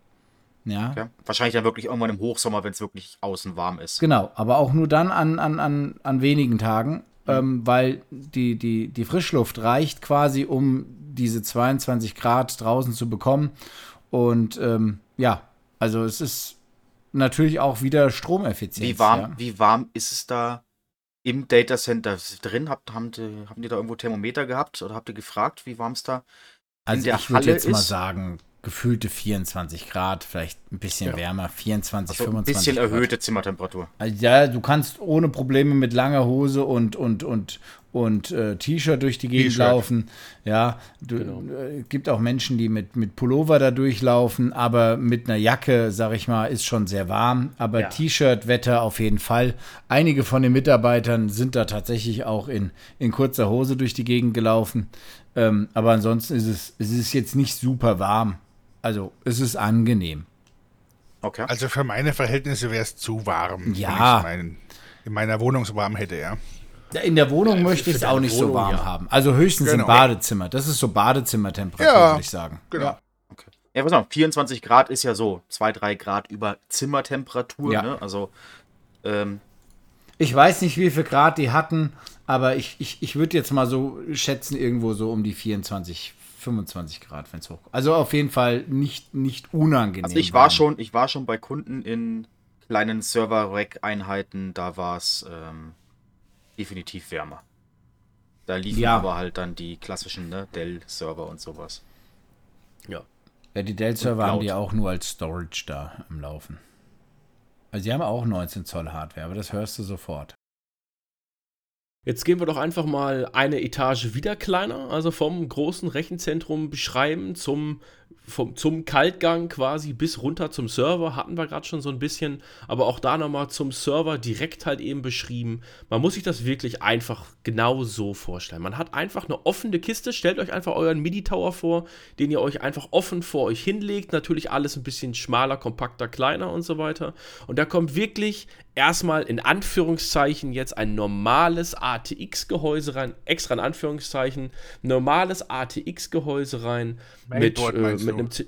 Ja. Okay. Wahrscheinlich dann wirklich irgendwann im Hochsommer, wenn es wirklich außen warm ist. Genau, aber auch nur dann an, an, an, an wenigen Tagen, ähm, weil die, die, die Frischluft reicht quasi, um diese 22 Grad draußen zu bekommen. Und ähm, ja, also es ist natürlich auch wieder Stromeffizienz. Wie warm, Ja. wie warm ist es da im Datacenter drin? Habt, haben, die, haben die da irgendwo Thermometer gehabt oder habt ihr gefragt, wie warm es da Also der ich würde Halle jetzt mal sagen, gefühlte 24 Grad, vielleicht ein bisschen Ja. wärmer, 24, also ein 25 bisschen Grad. erhöhte Zimmertemperatur? Also ja, du kannst ohne Probleme mit langer Hose und, und, und, und äh, T-Shirt durch die Gegend laufen. Ja, du, Genau. äh, gibt auch Menschen, die mit, mit Pullover da durchlaufen, aber mit einer Jacke, sag ich mal, ist schon sehr warm. Aber Ja. T-Shirt-Wetter auf jeden Fall. Einige von den Mitarbeitern sind da tatsächlich auch in, in kurzer Hose durch die Gegend gelaufen. Ähm, aber ansonsten ist es, es ist jetzt nicht super warm. Also es ist angenehm. Okay. Also für meine Verhältnisse wäre es zu warm. Ja. Wenn ich meinen, in meiner Wohnung so warm hätte, ja. Ja, In der Wohnung Ja, möchte ich es auch nicht so Wohnung, warm ja. haben. Also höchstens im Genau. Badezimmer. Das ist so Badezimmertemperatur, Ja, würde ich sagen. Genau. Ja, pass auf, 24 Grad ist ja so 2, 3 Grad über Zimmertemperatur. Ja. Ne? Also, ähm, Ich weiß nicht, wie viel Grad die hatten, aber ich, ich, ich würde jetzt mal so schätzen, irgendwo so um die 24, 25 Grad, wenn es hoch. Also auf jeden Fall nicht, nicht unangenehm. also ich war schon, ich war schon bei Kunden in kleinen Server-Rack-Einheiten, da war es ähm, definitiv wärmer. Da liefen Ja. aber halt dann die klassischen ne, Dell-Server und sowas. Ja. Ja, die Dell-Server haben die auch nur als Storage da am Laufen. Also die haben auch 19 Zoll Hardware, aber das hörst du sofort. Jetzt gehen wir doch einfach mal eine Etage wieder kleiner, also vom großen Rechenzentrum beschreiben zum, vom, zum Kaltgang quasi bis runter zum Server, hatten wir gerade schon so ein bisschen, aber auch da nochmal zum Server direkt halt eben beschrieben. Man muss sich das wirklich einfach genau so vorstellen. Man hat einfach eine offene Kiste, stellt euch einfach euren MIDI-Tower vor, den ihr euch einfach offen vor euch hinlegt, natürlich alles ein bisschen schmaler, kompakter, kleiner und so weiter. Und da kommt wirklich erstmal in Anführungszeichen jetzt ein normales ATX-Gehäuse rein, extra in Anführungszeichen, normales ATX-Gehäuse rein mit, Mainboard äh, meinst mit einem Z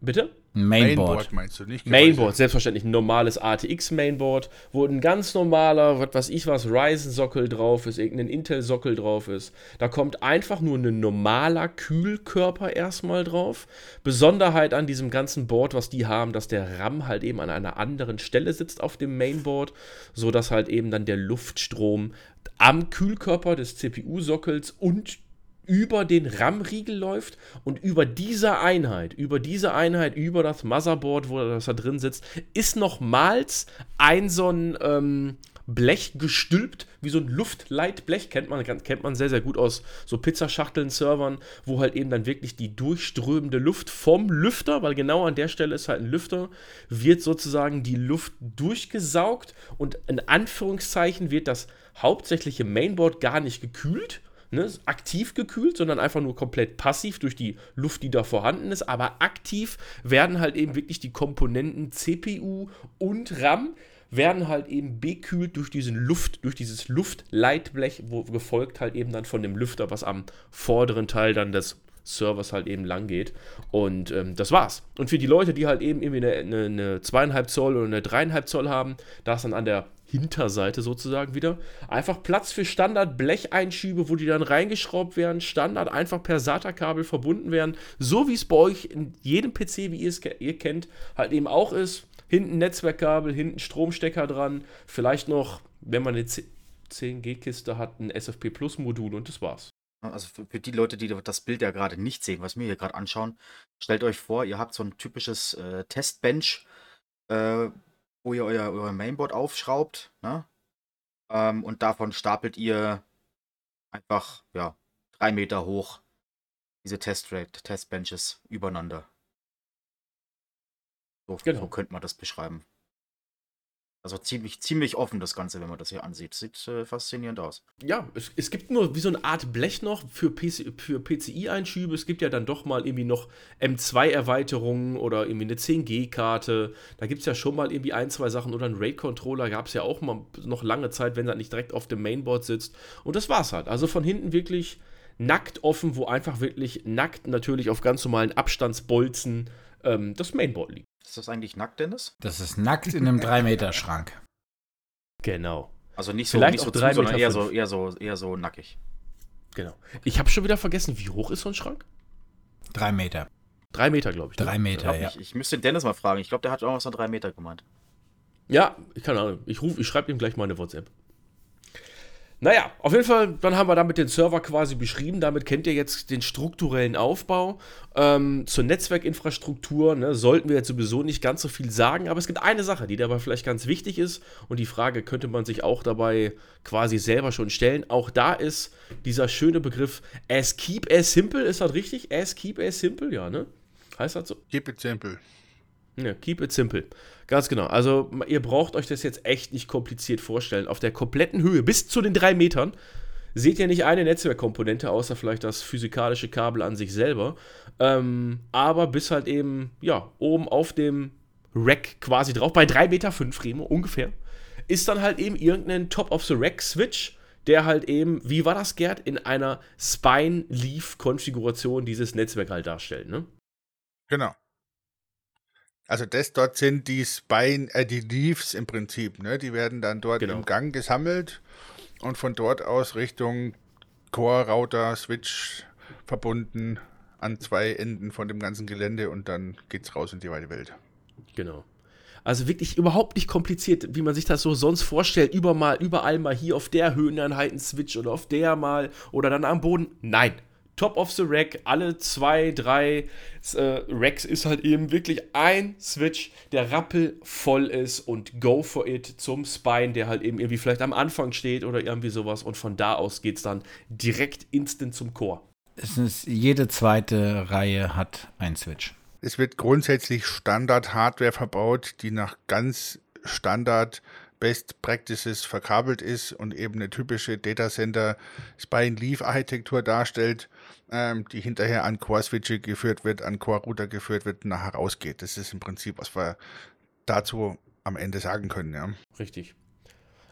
Bitte? Ein Mainboard. meinst du nicht? Mainboard, selbstverständlich ein normales ATX-Mainboard, wo ein ganz normaler, was weiß ich was, Ryzen-Sockel drauf ist, irgendein Intel-Sockel drauf ist. Da kommt einfach nur ein normaler Kühlkörper erstmal drauf. Besonderheit an diesem ganzen Board, was die haben, dass der RAM halt eben an einer anderen Stelle sitzt auf dem Mainboard, sodass halt eben dann der Luftstrom am Kühlkörper des CPU-Sockels und über den RAM-Riegel läuft und über diese Einheit, über diese Einheit, über das Motherboard, wo das da drin sitzt, ist nochmals ein so ein ähm, Blech gestülpt, wie so ein Luftleitblech, kennt man, kennt man sehr, sehr gut aus so Pizzaschachteln, Servern, wo halt eben dann wirklich die durchströmende Luft vom Lüfter, weil genau an der Stelle ist halt ein Lüfter, wird sozusagen die Luft durchgesaugt und in Anführungszeichen wird das hauptsächliche Mainboard gar nicht gekühlt, ne, aktiv gekühlt, sondern einfach nur komplett passiv durch die Luft, die da vorhanden ist. Aber aktiv werden halt eben wirklich die Komponenten CPU und RAM werden halt eben bekühlt durch diesen Luft, durch dieses Luftleitblech, wo gefolgt halt eben dann von dem Lüfter, was am vorderen Teil dann des Servers halt eben lang geht. Und ähm, das war's. Und für die Leute, die halt eben irgendwie eine, eine, eine 2,5 Zoll oder eine 3,5 Zoll haben, da ist dann an der Hinterseite sozusagen wieder einfach Platz für Standard-Blecheinschübe, wo die dann reingeschraubt werden, Standard einfach per SATA-Kabel verbunden werden, so wie es bei euch in jedem PC, wie ihr es ihr kennt, halt eben auch ist. Hinten Netzwerkkabel, hinten Stromstecker dran, vielleicht noch, wenn man eine 10G-Kiste hat, ein SFP Plus Modul und das war's. Also für, für die Leute, die das Bild ja gerade nicht sehen, was wir hier gerade anschauen, stellt euch vor, ihr habt so ein typisches äh, Testbench, äh, wo ihr euer, euer Mainboard aufschraubt, ne? Ähm, und davon stapelt ihr einfach, ja, drei Meter hoch diese Testrate, Testbenches übereinander. So, Genau. so könnte man das beschreiben. Also ziemlich, ziemlich offen das Ganze, wenn man das hier ansieht. Sieht äh, faszinierend aus. Ja, es, es gibt nur wie so eine Art Blech noch für, PC, für PCI-Einschübe. Es gibt ja dann doch mal irgendwie noch M2-Erweiterungen oder irgendwie eine 10G-Karte. Da gibt es ja schon mal irgendwie ein, zwei Sachen. Oder ein RAID-Controller gab es ja auch mal noch lange Zeit, wenn er nicht direkt auf dem Mainboard sitzt. Und das war's halt. Also von hinten wirklich nackt offen, wo einfach wirklich nackt natürlich auf ganz normalen Abstandsbolzen ähm, das Mainboard liegt. Ist das eigentlich nackt, Dennis? Das ist nackt in einem 3-Meter-Schrank. Genau. Also nicht so, Vielleicht nicht so zu, drei sondern eher so, eher, so, eher so nackig. Genau. Ich habe schon wieder vergessen, wie hoch ist so ein Schrank? 3 Meter. Drei Meter, glaube ich. ne? 3 Meter, Glaub ja. ich, ich müsste den Dennis mal fragen. Ich glaube, der hat auch was von drei Meter gemeint. Ja, ich keine Ahnung. Ich rufe, ich schreibe ihm gleich mal eine WhatsApp. Naja, auf jeden Fall, dann haben wir damit den Server quasi beschrieben. Damit kennt ihr jetzt den strukturellen Aufbau. Ähm, zur Netzwerkinfrastruktur ne, sollten wir jetzt sowieso nicht ganz so viel sagen, aber es gibt eine Sache, die dabei vielleicht ganz wichtig ist und die Frage könnte man sich auch dabei quasi selber schon stellen. Auch da ist dieser schöne Begriff as keep as simple, ist das richtig? As keep as simple, ja, ne? Heißt das so? Keep it simple. Ja, keep it simple. Ganz genau. Also, ihr braucht euch das jetzt echt nicht kompliziert vorstellen. Auf der kompletten Höhe bis zu den drei Metern seht ihr nicht eine Netzwerkkomponente, außer vielleicht das physikalische Kabel an sich selber. Ähm, aber bis halt eben, ja, oben auf dem Rack quasi drauf, bei 3,5 Meter fünf Remo ungefähr, ist dann halt eben irgendein Top-of-the-Rack-Switch, der halt eben, wie war das, Gerd, in einer Spine-Leaf-Konfiguration dieses Netzwerk halt darstellt, ne? Genau. Also das dort sind die Spine, äh, die Leaves im Prinzip, ne? Die werden dann dort Genau. im Gang gesammelt und von dort aus Richtung Core, Router, Switch verbunden an zwei Enden von dem ganzen Gelände und dann geht's raus in die weite Welt. Genau. Also wirklich überhaupt nicht kompliziert, wie man sich das so sonst vorstellt. Über mal, überall mal hier auf der Höheneinheit ein Switch oder auf der mal oder dann am Boden. Nein. Top of the Rack, alle zwei, drei äh, Racks ist halt eben wirklich ein Switch, der rappelvoll ist und go for it zum Spine, der halt eben irgendwie vielleicht am Anfang steht oder irgendwie sowas. Und von da aus geht es dann direkt instant zum Core. Es ist, jede zweite Reihe hat einen Switch. Es wird grundsätzlich Standard-Hardware verbaut, die nach ganz Standard Best Practices verkabelt ist und eben eine typische Datacenter Spine Leaf Architektur darstellt, ähm, die hinterher an Core-Switche geführt wird, an Core-Router geführt wird nachher rausgeht. Das ist im Prinzip, was wir dazu am Ende sagen können, ja. Richtig.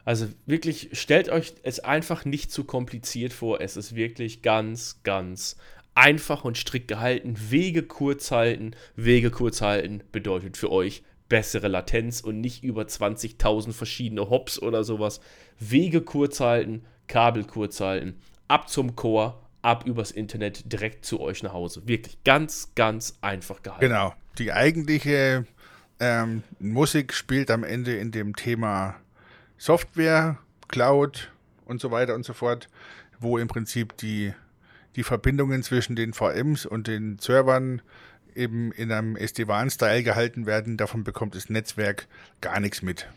Also wirklich, stellt euch es einfach nicht zu kompliziert vor. Es ist wirklich ganz, ganz einfach und strikt gehalten. Wege kurz halten. Wege kurz halten bedeutet für euch bessere Latenz und nicht über 20.000 verschiedene Hops oder sowas. Wege kurz halten, Kabel kurz halten, ab zum Core, ab übers Internet direkt zu euch nach Hause. Wirklich ganz, ganz einfach gehalten. Genau. Die eigentliche ähm, Musik spielt am Ende in dem Thema Software, Cloud und so weiter und so fort, wo im Prinzip die, die Verbindungen zwischen den VMs und den Servern eben in einem SD-WAN-Style gehalten werden. Davon bekommt das Netzwerk gar nichts mit.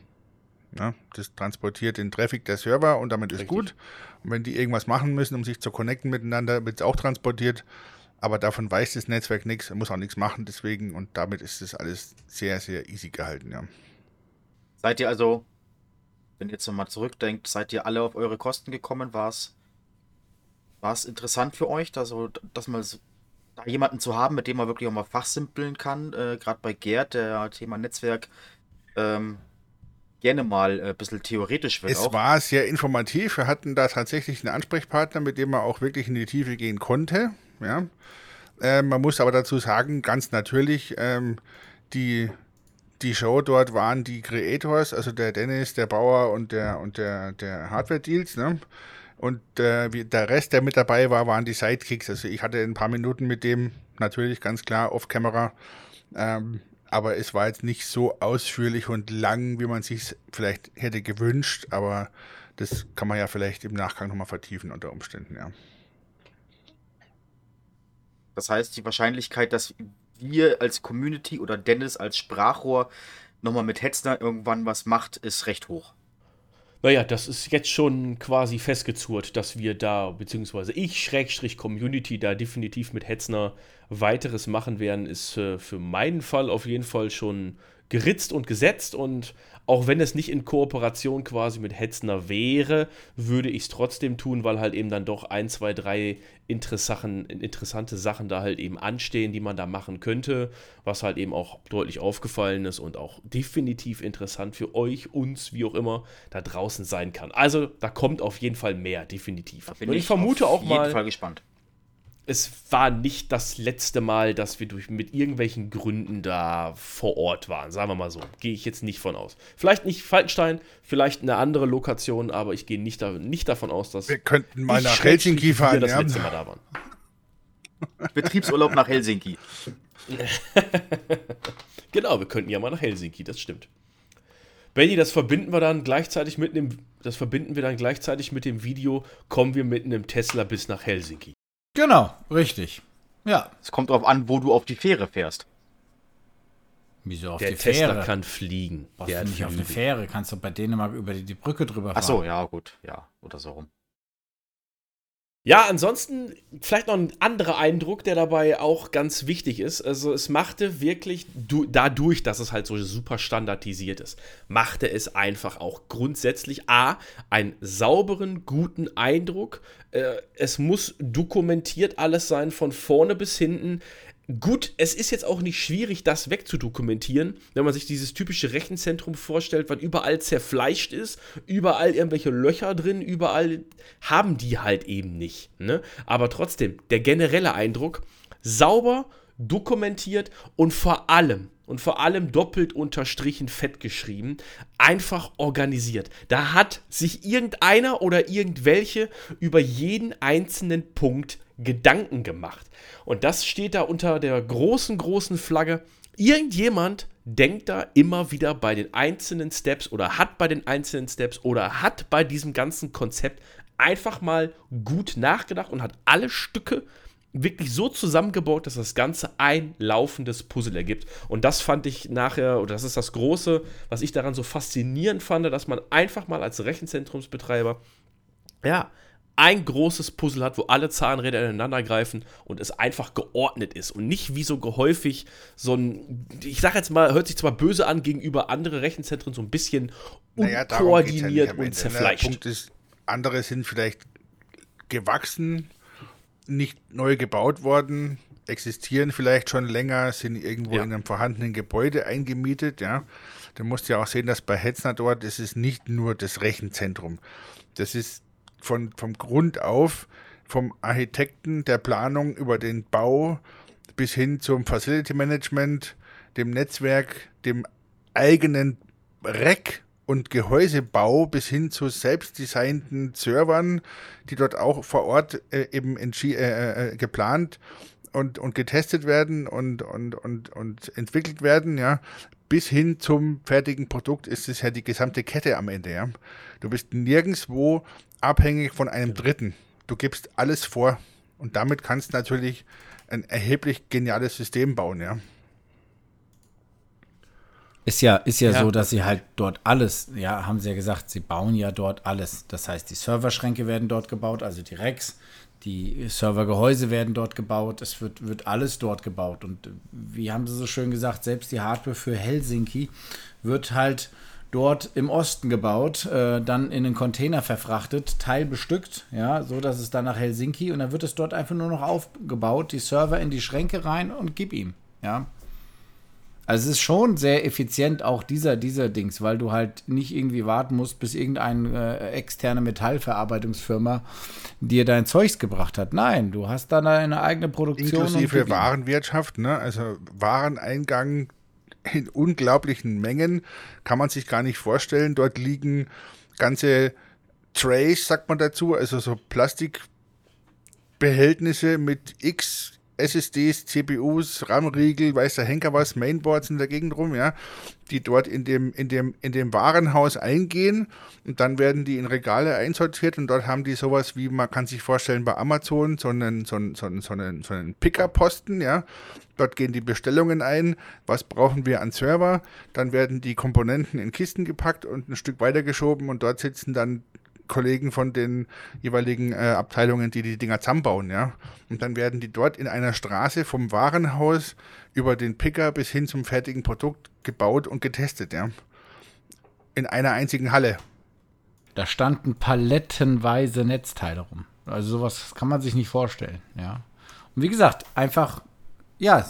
Ja, das transportiert den Traffic der Server und damit ist Richtig. gut. Wenn die irgendwas machen müssen, um sich zu connecten miteinander, wird es auch transportiert. Aber davon weiß das Netzwerk nichts, muss auch nichts machen, deswegen und damit ist das alles sehr, sehr easy gehalten, ja. Seid ihr also, wenn ihr jetzt nochmal zurückdenkt, seid ihr alle auf eure Kosten gekommen? War es es interessant für euch, da so, dass mal so, da jemanden zu haben, mit dem man wirklich auch mal fachsimpeln kann? Äh, Gerade bei Gerd, der Thema Netzwerk ähm, gerne mal äh, ein bisschen theoretisch wird. Es auch. war sehr informativ. Wir hatten da tatsächlich einen Ansprechpartner, mit dem man auch wirklich in die Tiefe gehen konnte. Ja. Ähm, man muss aber dazu sagen, ganz natürlich, ähm, die, die Show dort waren die Creators, also der Dennis, der Bauer und der, und der, der Hardware-Deals. Ne? Und äh, wie der Rest, der mit dabei war, waren die Sidekicks. Also ich hatte ein paar Minuten mit dem, natürlich ganz klar, off-Camera. Ähm, aber es war jetzt nicht so ausführlich und lang, wie man sich vielleicht hätte gewünscht. Aber das kann man ja vielleicht im Nachgang nochmal vertiefen unter Umständen, ja. Das heißt, die Wahrscheinlichkeit, dass wir als Community oder Dennis als Sprachrohr nochmal mit Hetzner irgendwann was macht, ist recht hoch. Naja, das ist jetzt schon quasi festgezurrt, dass wir da, beziehungsweise ich, Schrägstrich Community, da definitiv mit Hetzner weiteres machen werden, ist äh, für meinen Fall auf jeden Fall schon geritzt und gesetzt und auch wenn es nicht in Kooperation quasi mit Hetzner wäre, würde ich es trotzdem tun, weil halt eben dann doch ein, zwei, drei Interessachen, interessante Sachen da halt eben anstehen, die man da machen könnte, was halt eben auch deutlich aufgefallen ist und auch definitiv interessant für euch, uns, wie auch immer, da draußen sein kann. Also da kommt auf jeden Fall mehr, definitiv. Da bin und ich, ich vermute auf auch jeden mal, Fall gespannt. Es war nicht das letzte Mal, dass wir durch, mit irgendwelchen Gründen da vor Ort waren. Sagen wir mal so. Gehe ich jetzt nicht von aus. Vielleicht nicht Falkenstein, vielleicht eine andere Lokation, aber ich gehe nicht, da, nicht davon aus, dass. Wir könnten mal nach Helsinki fahren. das letzte Mal da waren. Betriebsurlaub nach Helsinki. genau, wir könnten ja mal nach Helsinki, das stimmt. Benny, das verbinden wir dann gleichzeitig mit einem, das verbinden wir dann gleichzeitig mit dem Video, kommen wir mit einem Tesla bis nach Helsinki. Genau, richtig. Ja. Es kommt darauf an, wo du auf die Fähre fährst. Wieso auf Der die Tesla Fähre? kann fliegen. Brauchst Der nicht auf eine Flügel. Fähre, kannst du bei Dänemark über die, die Brücke drüber fahren. Ach so, ja, gut. Ja, oder so rum. Ja, ansonsten vielleicht noch ein anderer Eindruck, der dabei auch ganz wichtig ist. Also es machte wirklich, du, dadurch, dass es halt so super standardisiert ist, machte es einfach auch grundsätzlich A, einen sauberen, guten Eindruck. Äh, es muss dokumentiert alles sein, von vorne bis hinten. Gut, es ist jetzt auch nicht schwierig, das wegzudokumentieren, wenn man sich dieses typische Rechenzentrum vorstellt, was überall zerfleischt ist, überall irgendwelche Löcher drin, überall haben die halt eben nicht. Ne? Aber trotzdem, der generelle Eindruck, sauber, dokumentiert und vor allem, und vor allem doppelt unterstrichen fett geschrieben, einfach organisiert. Da hat sich irgendeiner oder irgendwelche über jeden einzelnen Punkt Gedanken gemacht. Und das steht da unter der großen, großen Flagge. Irgendjemand denkt da immer wieder bei den einzelnen Steps oder hat bei den einzelnen Steps oder hat bei diesem ganzen Konzept einfach mal gut nachgedacht und hat alle Stücke wirklich so zusammengebaut, dass das Ganze ein laufendes Puzzle ergibt. Und das fand ich nachher, oder das ist das Große, was ich daran so faszinierend fand, dass man einfach mal als Rechenzentrumsbetreiber, ja, ein großes Puzzle hat, wo alle Zahnräder ineinander greifen und es einfach geordnet ist und nicht wie so gehäufig so ein, ich sag jetzt mal, hört sich zwar böse an gegenüber andere Rechenzentren, so ein bisschen Naja, darum geht's ja unkoordiniert und ne? zerfleischt. Der Punkt ist, andere sind vielleicht gewachsen, nicht neu gebaut worden, existieren vielleicht schon länger, sind irgendwo Ja. in einem vorhandenen Gebäude eingemietet, ja. Du musst ja auch sehen, dass bei Hetzner dort, das ist nicht nur das Rechenzentrum. Das ist von, vom Grund auf, vom Architekten, der Planung über den Bau bis hin zum Facility Management, dem Netzwerk, dem eigenen Rack und Gehäusebau bis hin zu selbstdesignten Servern, die dort auch vor Ort äh, eben entschi- äh, äh, geplant und, und getestet werden und, und, und, und entwickelt werden, ja, bis hin zum fertigen Produkt ist es ja die gesamte Kette am Ende, ja. Du bist nirgendwo abhängig von einem Dritten. Du gibst alles vor und damit kannst du natürlich ein erheblich geniales System bauen, ja. Ist ja, ist ja, Ja. so, dass sie halt dort alles, ja, haben sie ja gesagt, sie bauen ja dort alles. Das heißt, die Serverschränke werden dort gebaut, also die Racks, die Servergehäuse werden dort gebaut, es wird, wird alles dort gebaut. Und wie haben sie so schön gesagt, selbst die Hardware für Helsinki wird halt dort im Osten gebaut, äh, dann in einen Container verfrachtet, teilbestückt, ja, so dass es dann nach Helsinki und dann wird es dort einfach nur noch aufgebaut, die Server in die Schränke rein und gib ihm, ja. Also es ist schon sehr effizient auch dieser, dieser Dings, weil du halt nicht irgendwie warten musst, bis irgendeine äh, externe Metallverarbeitungsfirma dir dein Zeugs gebracht hat. Nein, du hast dann eine eigene Produktion. Inklusive. Warenwirtschaft, ne? also Wareneingang in unglaublichen Mengen, kann man sich gar nicht vorstellen. Dort liegen ganze Trays, sagt man dazu, also so Plastikbehältnisse mit X SSDs, CPUs, RAM-Riegel, weiß der Henker was, Mainboards in der Gegend rum, ja, die dort in dem, in dem, in dem Warenhaus eingehen und dann werden die in Regale einsortiert und dort haben die sowas wie, man kann sich vorstellen, bei Amazon, so einen, so einen, so einen, so einen, so einen Picker-Posten, ja. Dort gehen die Bestellungen ein, was brauchen wir an Server, dann werden die Komponenten in Kisten gepackt und ein Stück weitergeschoben und dort sitzen dann Kollegen von den jeweiligen äh, Abteilungen, die die Dinger zusammenbauen, ja. Und dann werden die dort in einer Straße vom Warenhaus über den Picker bis hin zum fertigen Produkt gebaut und getestet, ja. In einer einzigen Halle. Da standen palettenweise Netzteile rum. Also sowas kann man sich nicht vorstellen, ja. Und wie gesagt, einfach, ja,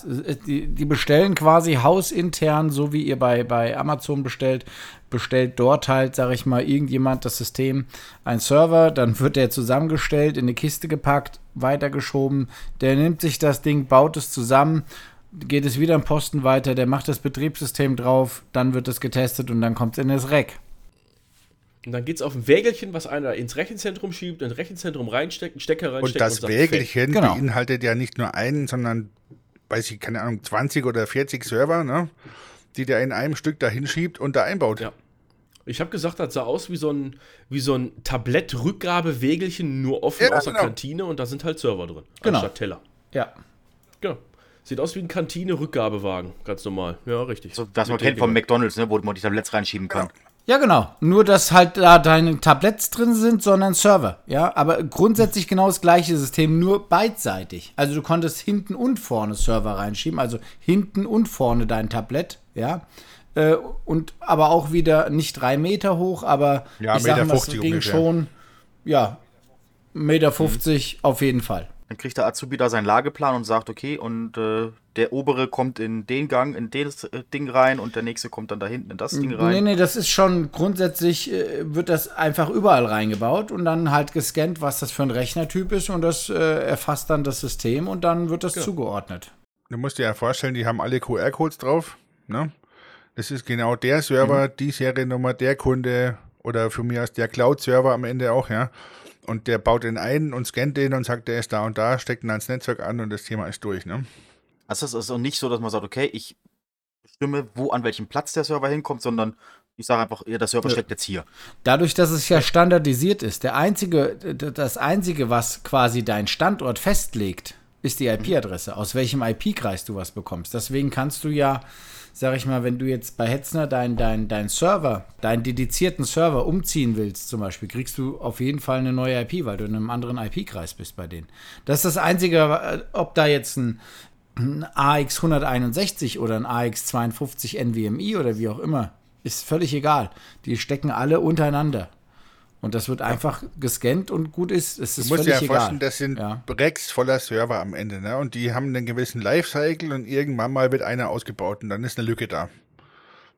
die, die bestellen quasi hausintern, so wie ihr bei, bei Amazon bestellt, bestellt dort halt, sag ich mal, irgendjemand das System, ein Server, dann wird der zusammengestellt, in eine Kiste gepackt weitergeschoben. Der nimmt sich das Ding, baut es zusammen, geht es wieder im Posten weiter, der macht das Betriebssystem drauf, dann wird es getestet und dann kommt es in das Rack. Und dann geht es auf ein Wägelchen, was einer ins Rechenzentrum schiebt, ein Rechenzentrum reinsteckt, einen Stecker reinsteckt. Und das sagt, Wägelchen Genau. beinhaltet ja nicht nur einen, sondern, weiß ich, keine Ahnung, 20 oder 40 Server, ne? die der in einem Stück da hinschiebt und da einbaut. Ja. Ich habe gesagt, das sah aus wie so ein, wie so ein Tablett-Rückgabe-Wägelchen, nur offen Ja, aus der genau. Kantine und da sind halt Server drin. Genau. Anstatt Teller. Ja. Genau. Sieht aus wie ein Kantine-Rückgabewagen, ganz normal. Ja, richtig. So, was man kennt vom. McDonalds, ne, wo man die Tabletts reinschieben kann. Ja, genau. Nur, dass halt da deine Tabletts drin sind, sondern Server. Ja, aber grundsätzlich genau das gleiche System, nur beidseitig. Also du konntest hinten und vorne Server reinschieben, also hinten und vorne dein Tablett, ja. Äh, und aber auch wieder nicht drei Meter hoch, aber Ja, ich sag Meter mal, es 50 ging ungefähr. schon, ja, Meter 50 auf jeden Fall. Dann kriegt der Azubi da seinen Lageplan und sagt, okay, und äh, der obere kommt in den Gang, in das äh, Ding rein und der nächste kommt dann da hinten in das Ding Nee, rein. nee, das ist schon grundsätzlich, äh, wird das einfach überall reingebaut und dann halt gescannt, was das für ein Rechnertyp ist und das äh, erfasst dann das System und dann wird das zugeordnet. Du musst dir ja vorstellen, die haben alle QR-Codes drauf. Ne? Das ist genau der Server, die Seriennummer, der Kunde oder für mich aus der Cloud-Server am Ende auch, ja. Und der baut den ein und scannt den und sagt, der ist da und da, steckt ihn ans Netzwerk an und das Thema ist durch. Ne? Also es ist auch nicht so, dass man sagt, okay, ich bestimme, wo an welchem Platz der Server hinkommt, sondern ich sage einfach, ja, der Server steckt jetzt hier. Dadurch, dass es ja standardisiert ist, der einzige, das einzige, was quasi dein Standort festlegt, ist die IP-Adresse, aus welchem IP-Kreis du was bekommst. Deswegen kannst du ja, sag ich mal, wenn du jetzt bei Hetzner deinen dein, dein Server, deinen dedizierten Server umziehen willst, zum Beispiel, kriegst du auf jeden Fall eine neue IP, weil du in einem anderen IP-Kreis bist bei denen. Das ist das Einzige, äh, ob da jetzt ein, ein AX161 oder ein AX52 NVMe oder wie auch immer, ist völlig egal. Die stecken alle untereinander. Und das wird einfach gescannt und gut ist. Es Du ist musst dir völlig ja egal. vorstellen, das sind Ja. Racks voller Server am Ende. Ne? Und die haben einen gewissen Lifecycle und irgendwann mal wird einer ausgebaut und dann ist eine Lücke da.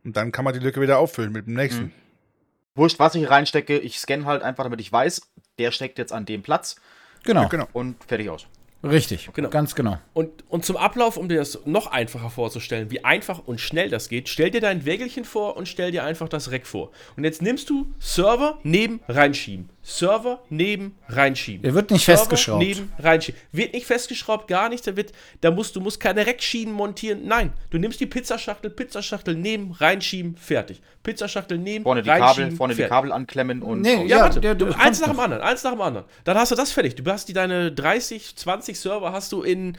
Und dann kann man die Lücke wieder auffüllen mit dem nächsten. Wurscht, was ich reinstecke, ich scanne halt einfach, damit ich weiß, der steckt jetzt an dem Platz Genau, Genau. und fertig aus. Richtig. Genau. Ganz genau. Und, und zum Ablauf, um dir das noch einfacher vorzustellen, wie einfach und schnell das geht, stell dir dein Wägelchen vor und stell dir einfach das Rack vor. Und jetzt nimmst du Server neben reinschieben. Server neben reinschieben. Er wird nicht Server festgeschraubt. Neben reinschieben. Wird nicht festgeschraubt, gar nicht. Da, wird, da musst du musst keine Rackschienen montieren. Nein, du nimmst die Pizzaschachtel, Pizzaschachtel neben, reinschieben, fertig. Pizzaschachtel neben, Vorne die reinschieben, Kabel, vorne die fertig. Kabel anklemmen und Nee, aus. Ja, Ja, warte. der- du, der eins nach dem anderen, eins nach dem anderen. Dann hast du das fertig. Du hast die deine 30, 20 Server hast du in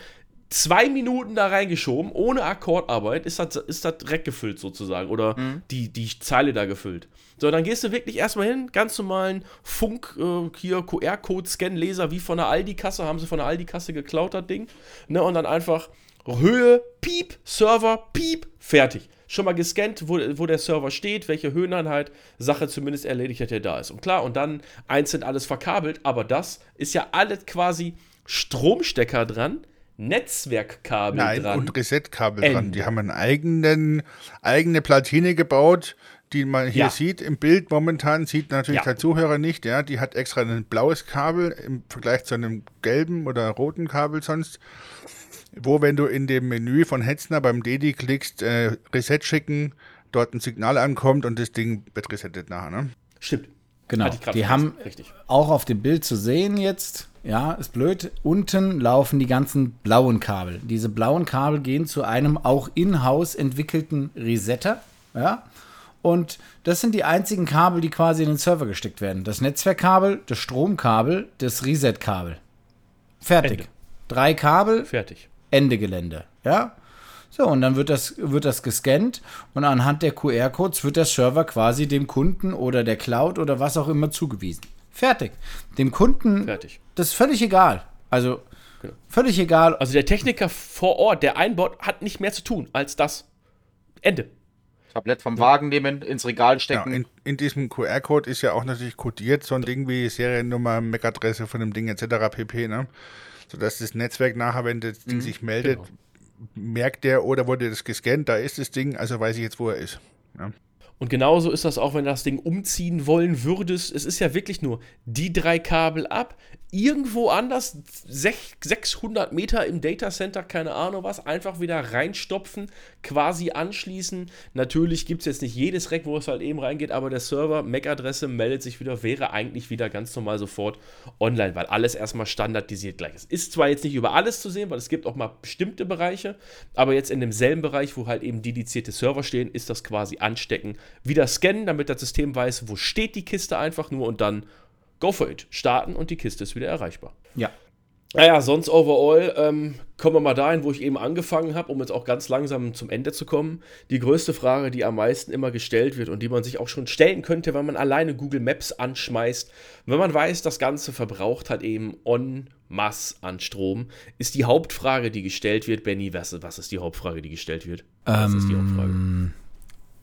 zwei Minuten da reingeschoben, ohne Akkordarbeit, ist das, ist das Rack gefüllt sozusagen. Oder die, die Zeile da gefüllt. So, dann gehst du wirklich erstmal hin, ganz normalen Funk, äh, hier QR-Code-Scan-Leser, wie von der Aldi-Kasse, haben sie von der Aldi-Kasse geklaut, das Ding. Ne, und dann einfach Höhe, Piep, Server, Piep, fertig. Schon mal gescannt, wo, wo der Server steht, welche Höheneinheit, Sache zumindest erledigt, dass der da ist. Und klar, und dann einzeln alles verkabelt, aber das ist ja alles quasi Stromstecker dran, Netzwerkkabel Nein, dran. und Reset-Kabel dran. Die haben eine eigenen, eigene Platine gebaut, die man hier Ja. sieht im Bild. Momentan sieht natürlich Ja. der Zuhörer nicht. Ja, die hat extra ein blaues Kabel im Vergleich zu einem gelben oder roten Kabel sonst. Wo, wenn du in dem Menü von Hetzner beim Dedi klickst, äh, Reset schicken, dort ein Signal ankommt und das Ding wird resettet nachher. Ne? Stimmt. Genau. Die vergessen. haben Richtig. auch auf dem Bild zu sehen jetzt, ja, ist blöd, unten laufen die ganzen blauen Kabel. Diese blauen Kabel gehen zu einem auch in-house entwickelten Resetter, ja. Und das sind die einzigen Kabel, die quasi in den Server gesteckt werden. Das Netzwerkkabel, das Stromkabel, das Reset-Kabel. Fertig. Ende. Drei Kabel, Fertig. Ende Gelände. Ja? So, und dann wird das, wird das gescannt und anhand der QR-Codes wird der Server quasi dem Kunden oder der Cloud oder was auch immer zugewiesen. Fertig. Dem Kunden, Fertig. das ist völlig egal. Also, Genau. völlig egal. Also der Techniker vor Ort, der einbaut, hat nicht mehr zu tun als das. Ende. Tablett vom Wagen nehmen, ins Regal Ja, stecken. in, in diesem QR-Code ist ja auch natürlich codiert so ein Ding wie Seriennummer, MAC-Adresse von dem Ding etc. pp. Ne? Sodass das Netzwerk nachher, wenn das Ding sich meldet, genau. merkt der, oder wurde das gescannt, da ist das Ding, also weiß ich jetzt, wo er ist. Ja. Und genauso ist das auch, wenn du das Ding umziehen wollen würdest. Es ist ja wirklich nur die drei Kabel ab, irgendwo anders, 600 Meter im Datacenter, keine Ahnung was, einfach wieder reinstopfen, quasi anschließen. Natürlich gibt es jetzt nicht jedes Rack, wo es halt eben reingeht, aber der Server, MAC-Adresse meldet sich wieder, wäre eigentlich wieder ganz normal sofort online, weil alles erstmal standardisiert gleich ist. Ist zwar jetzt nicht über alles zu sehen, weil es gibt auch mal bestimmte Bereiche, aber jetzt in demselben Bereich, wo halt eben dedizierte Server stehen, ist das quasi anstecken, wieder scannen, damit das System weiß, wo steht die Kiste einfach nur und dann go for it. Starten und die Kiste ist wieder erreichbar. Ja. Naja, sonst overall ähm, kommen wir mal dahin, wo ich eben angefangen habe, um jetzt auch ganz langsam zum Ende zu kommen. Die größte Frage, die am meisten immer gestellt wird und die man sich auch schon stellen könnte, wenn man alleine Google Maps anschmeißt, wenn man weiß, das Ganze verbraucht hat eben en masse an Strom, ist die Hauptfrage, die gestellt wird. Benny, was, was ist die Hauptfrage, die gestellt wird? Was Ähm, ist die Hauptfrage?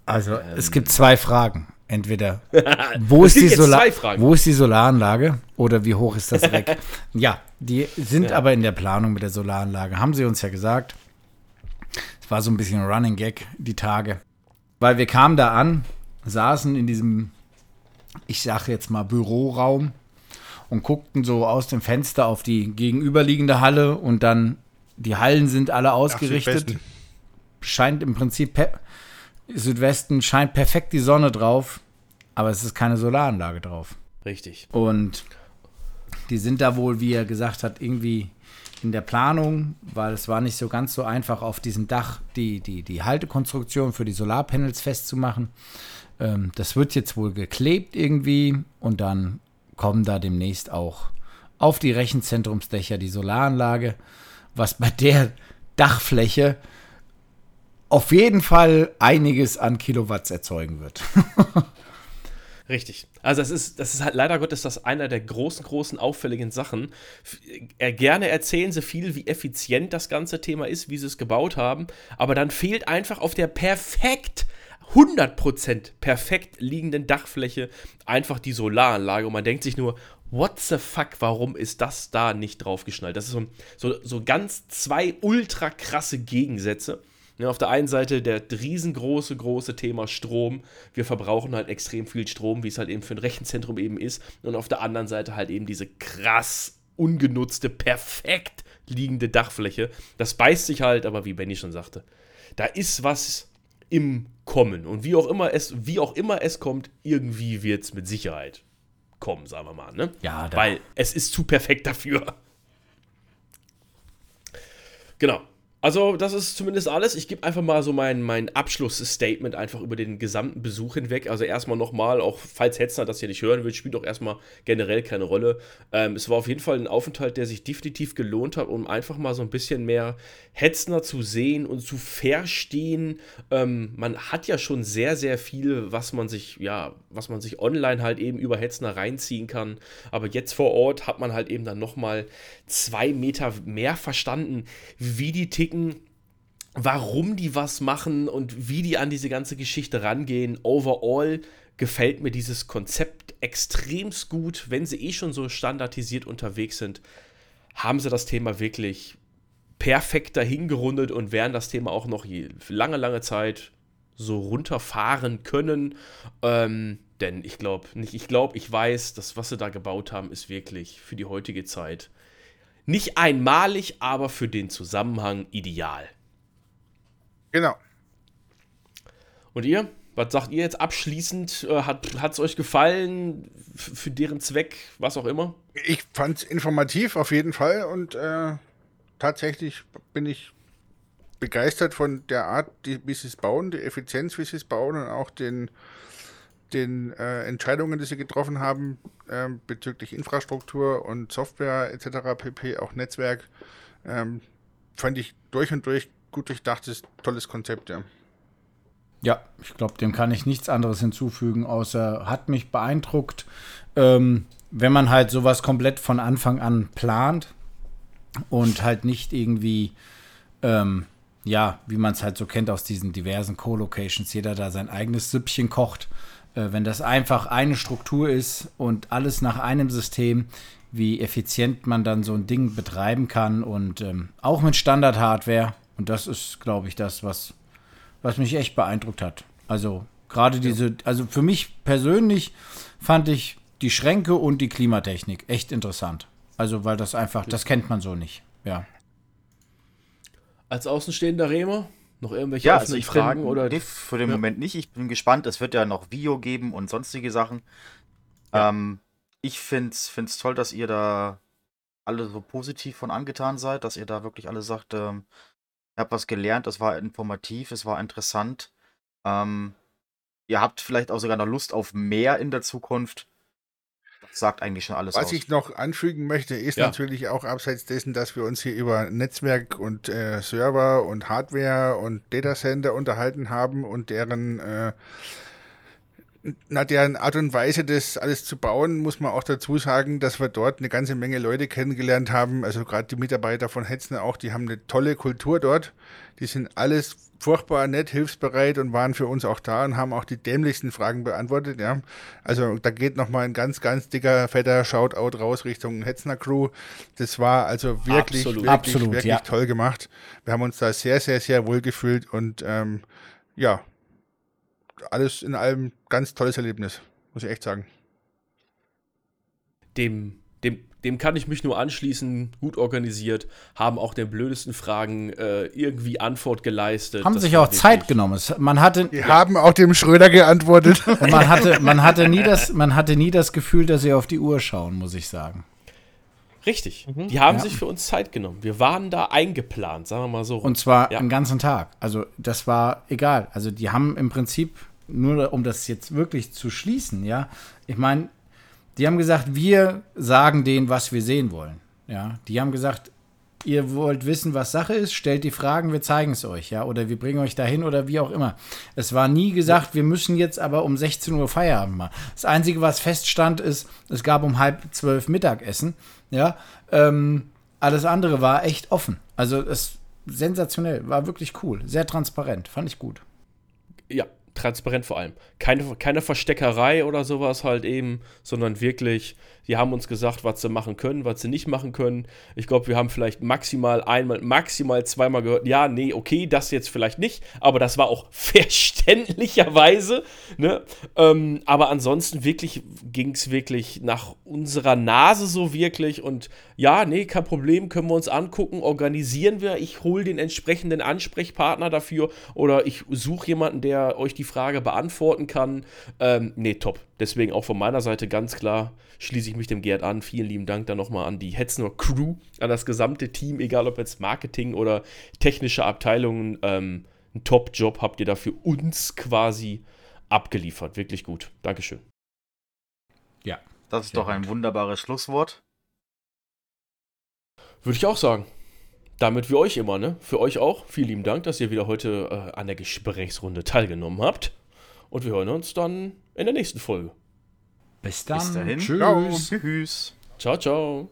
Also es gibt zwei Fragen. Entweder wo ist, die Solar wo ist die Solaranlage oder wie hoch ist das Rack? ja, die sind Ja. aber in der Planung mit der Solaranlage. Haben sie uns ja gesagt. Es war so ein bisschen ein Running Gag die Tage. Weil wir kamen da an, saßen in diesem, ich sage jetzt mal, Büroraum und guckten so aus dem Fenster auf die gegenüberliegende Halle und dann die Hallen sind alle ausgerichtet scheint im Prinzip pe Südwesten scheint perfekt die Sonne drauf, aber es ist keine Solaranlage drauf. Richtig. Und die sind da wohl, wie er gesagt hat, irgendwie in der Planung, weil es war nicht so ganz so einfach, auf diesem Dach die, die, die Haltekonstruktion für die Solarpanels festzumachen. Ähm, das wird jetzt wohl geklebt irgendwie und dann kommen da demnächst auch auf die Rechenzentrumsdächer die Solaranlage, was bei der Dachfläche auf jeden Fall einiges an Kilowatts erzeugen wird. Richtig. Also das ist, das ist halt leider Gottes das einer der großen, großen auffälligen Sachen. Äh, gerne erzählen sie viel, wie effizient das ganze Thema ist, wie sie es gebaut haben, aber dann fehlt einfach auf der perfekt 100% perfekt liegenden Dachfläche einfach die Solaranlage und man denkt sich nur, what the fuck, warum ist das da nicht draufgeschnallt? Das ist so, so, so ganz zwei ultra krasse Gegensätze. Ja, auf der einen Seite der riesengroße, große Thema Strom. Wir verbrauchen halt extrem viel Strom, wie es halt eben für ein Rechenzentrum eben ist. Und auf der anderen Seite halt eben diese krass ungenutzte, perfekt liegende Dachfläche. Das beißt sich halt, aber wie Benny schon sagte, da ist was im Kommen. Und wie auch immer es, wie auch immer es kommt, irgendwie wird es mit Sicherheit kommen, sagen wir mal. Ne? Ja, da- Weil es ist zu perfekt dafür. Genau. Also, das ist zumindest alles. Ich gebe einfach mal so mein, mein Abschlussstatement einfach über den gesamten Besuch hinweg. Also, erstmal nochmal, auch falls Hetzner das hier nicht hören will, spielt auch erstmal generell keine Rolle. Ähm, es war auf jeden Fall ein Aufenthalt, der sich definitiv gelohnt hat, um einfach mal so ein bisschen mehr Hetzner zu sehen und zu verstehen. Ähm, man hat ja schon sehr, sehr viel, was man sich, ja, was man sich online halt eben über Hetzner reinziehen kann. Aber jetzt vor Ort hat man halt eben dann nochmal zwei Meter mehr verstanden, wie die ticken, warum die was machen und wie die an diese ganze Geschichte rangehen. Overall gefällt mir dieses Konzept extremst gut. Wenn sie eh schon so standardisiert unterwegs sind, haben sie das Thema wirklich perfekt dahin gerundet und werden das Thema auch noch lange, lange Zeit so runterfahren können. Ähm, denn ich glaube, nicht, ich glaube, ich weiß, das, was sie da gebaut haben, ist wirklich für die heutige Zeit nicht einmalig, aber für den Zusammenhang ideal. Genau. Und ihr? Was sagt ihr jetzt abschließend? Äh, hat es euch gefallen? F für deren Zweck? Was auch immer? Ich fand es informativ auf jeden Fall und äh, tatsächlich bin ich begeistert von der Art, die, wie sie es bauen, die Effizienz, wie sie es bauen und auch den, den äh, Entscheidungen, die sie getroffen haben ähm, bezüglich Infrastruktur und Software etc. pp, auch Netzwerk, ähm, fand ich durch und durch gut durchdachtes, tolles Konzept, ja. Ja, ich glaube, dem kann ich nichts anderes hinzufügen, außer hat mich beeindruckt, ähm, wenn man halt sowas komplett von Anfang an plant und halt nicht irgendwie, ähm, ja, wie man es halt so kennt aus diesen diversen Co-Locations, jeder da sein eigenes Süppchen kocht. Äh, wenn das einfach eine Struktur ist und alles nach einem System, wie effizient man dann so ein Ding betreiben kann und ähm, auch mit Standard-Hardware. Und das ist, glaube ich, das, was was mich echt beeindruckt hat. Also Gerade diese, also für mich persönlich fand ich die Schränke und die Klimatechnik echt interessant. Also, weil das einfach, das kennt man so nicht. Ja. Als außenstehender Remo, noch irgendwelche Ja, also ich Fragen bin, oder nee, für den Ja. Moment nicht. Ich bin gespannt. Es wird ja noch Video geben und sonstige Sachen. Ja. Ähm, ich finde es toll, dass ihr da alle so positiv von angetan seid, dass ihr da wirklich alle sagt, ähm, ihr habt was gelernt, das war informativ, es war interessant. Ähm, ihr habt vielleicht auch sogar noch Lust auf mehr in der Zukunft. Das sagt eigentlich schon alles Was aus. ich noch anfügen möchte, ist Ja. natürlich auch abseits dessen, dass wir uns hier über Netzwerk und äh, Server und Hardware und Datacenter unterhalten haben und deren, äh, na, deren Art und Weise, das alles zu bauen, muss man auch dazu sagen, dass wir dort eine ganze Menge Leute kennengelernt haben. Also gerade die Mitarbeiter von Hetzner auch, die haben eine tolle Kultur dort. Die sind alles furchtbar nett, hilfsbereit und waren für uns auch da und haben auch die dämlichsten Fragen beantwortet. Ja. Also da geht nochmal ein ganz, ganz dicker, fetter Shoutout raus Richtung Hetzner Crew. Das war also wirklich, Absolut. wirklich, Absolut, wirklich ja. toll gemacht. Wir haben uns da sehr, sehr, sehr wohl gefühlt und ähm, ja, alles in allem ganz tolles Erlebnis, muss ich echt sagen. dem, dem, dem kann ich mich nur anschließen, gut organisiert, haben auch den blödesten Fragen äh, irgendwie Antwort geleistet. Haben Das sich auch Zeit genommen. Man hatte, Die haben auch dem Schröder geantwortet. und man hatte, man hatte nie das, man hatte nie das Gefühl, dass sie auf die Uhr schauen, muss ich sagen. Richtig. Die haben Ja. sich für uns Zeit genommen. Wir waren da eingeplant, sagen wir mal so. Und zwar Ja. den ganzen Tag. Also das war egal. Also die haben im Prinzip, nur um das jetzt wirklich zu schließen, ja, ich meine, die haben gesagt, wir sagen denen, was wir sehen wollen. Ja, die haben gesagt, ihr wollt wissen, was Sache ist, stellt die Fragen, wir zeigen es euch, ja, oder wir bringen euch dahin oder wie auch immer. Es war nie gesagt, wir müssen jetzt aber um 16 Uhr Feierabend machen. Das Einzige, was feststand, ist, es gab um halb zwölf Mittagessen, ja. Ähm, alles andere war echt offen. Also es sensationell, war wirklich cool, sehr transparent, fand ich gut. ja, transparent vor allem. Keine, keine Versteckerei oder sowas halt eben, sondern wirklich, die haben uns gesagt, was sie machen können, was sie nicht machen können. Ich glaube, wir haben vielleicht maximal einmal, maximal zweimal gehört, ja, nee, okay, das jetzt vielleicht nicht, aber das war auch verständlicherweise. Ne? Ähm, aber ansonsten wirklich ging es wirklich nach unserer Nase so wirklich und ja, nee, kein Problem, können wir uns angucken, organisieren wir. Ich hole den entsprechenden Ansprechpartner dafür oder ich suche jemanden, der euch die Frage beantworten kann. Ähm, nee, top. Deswegen auch von meiner Seite ganz klar schließe ich mich dem Gerd an. Vielen lieben Dank dann nochmal an die Hetzner Crew, an das gesamte Team, egal ob jetzt Marketing oder technische Abteilungen. Ähm, ein Top-Job habt ihr da für uns quasi abgeliefert. Wirklich gut. Dankeschön. Ja. Das ist doch ein wunderbares Schlusswort. Würde ich auch sagen. Damit wie euch immer, ne? Für euch auch. Vielen lieben Dank, dass ihr wieder heute äh, an der Gesprächsrunde teilgenommen habt. Und wir hören uns dann in der nächsten Folge. Bis dann. Bis dahin. Tschüss. Ciao. Tschüss. Ciao, ciao.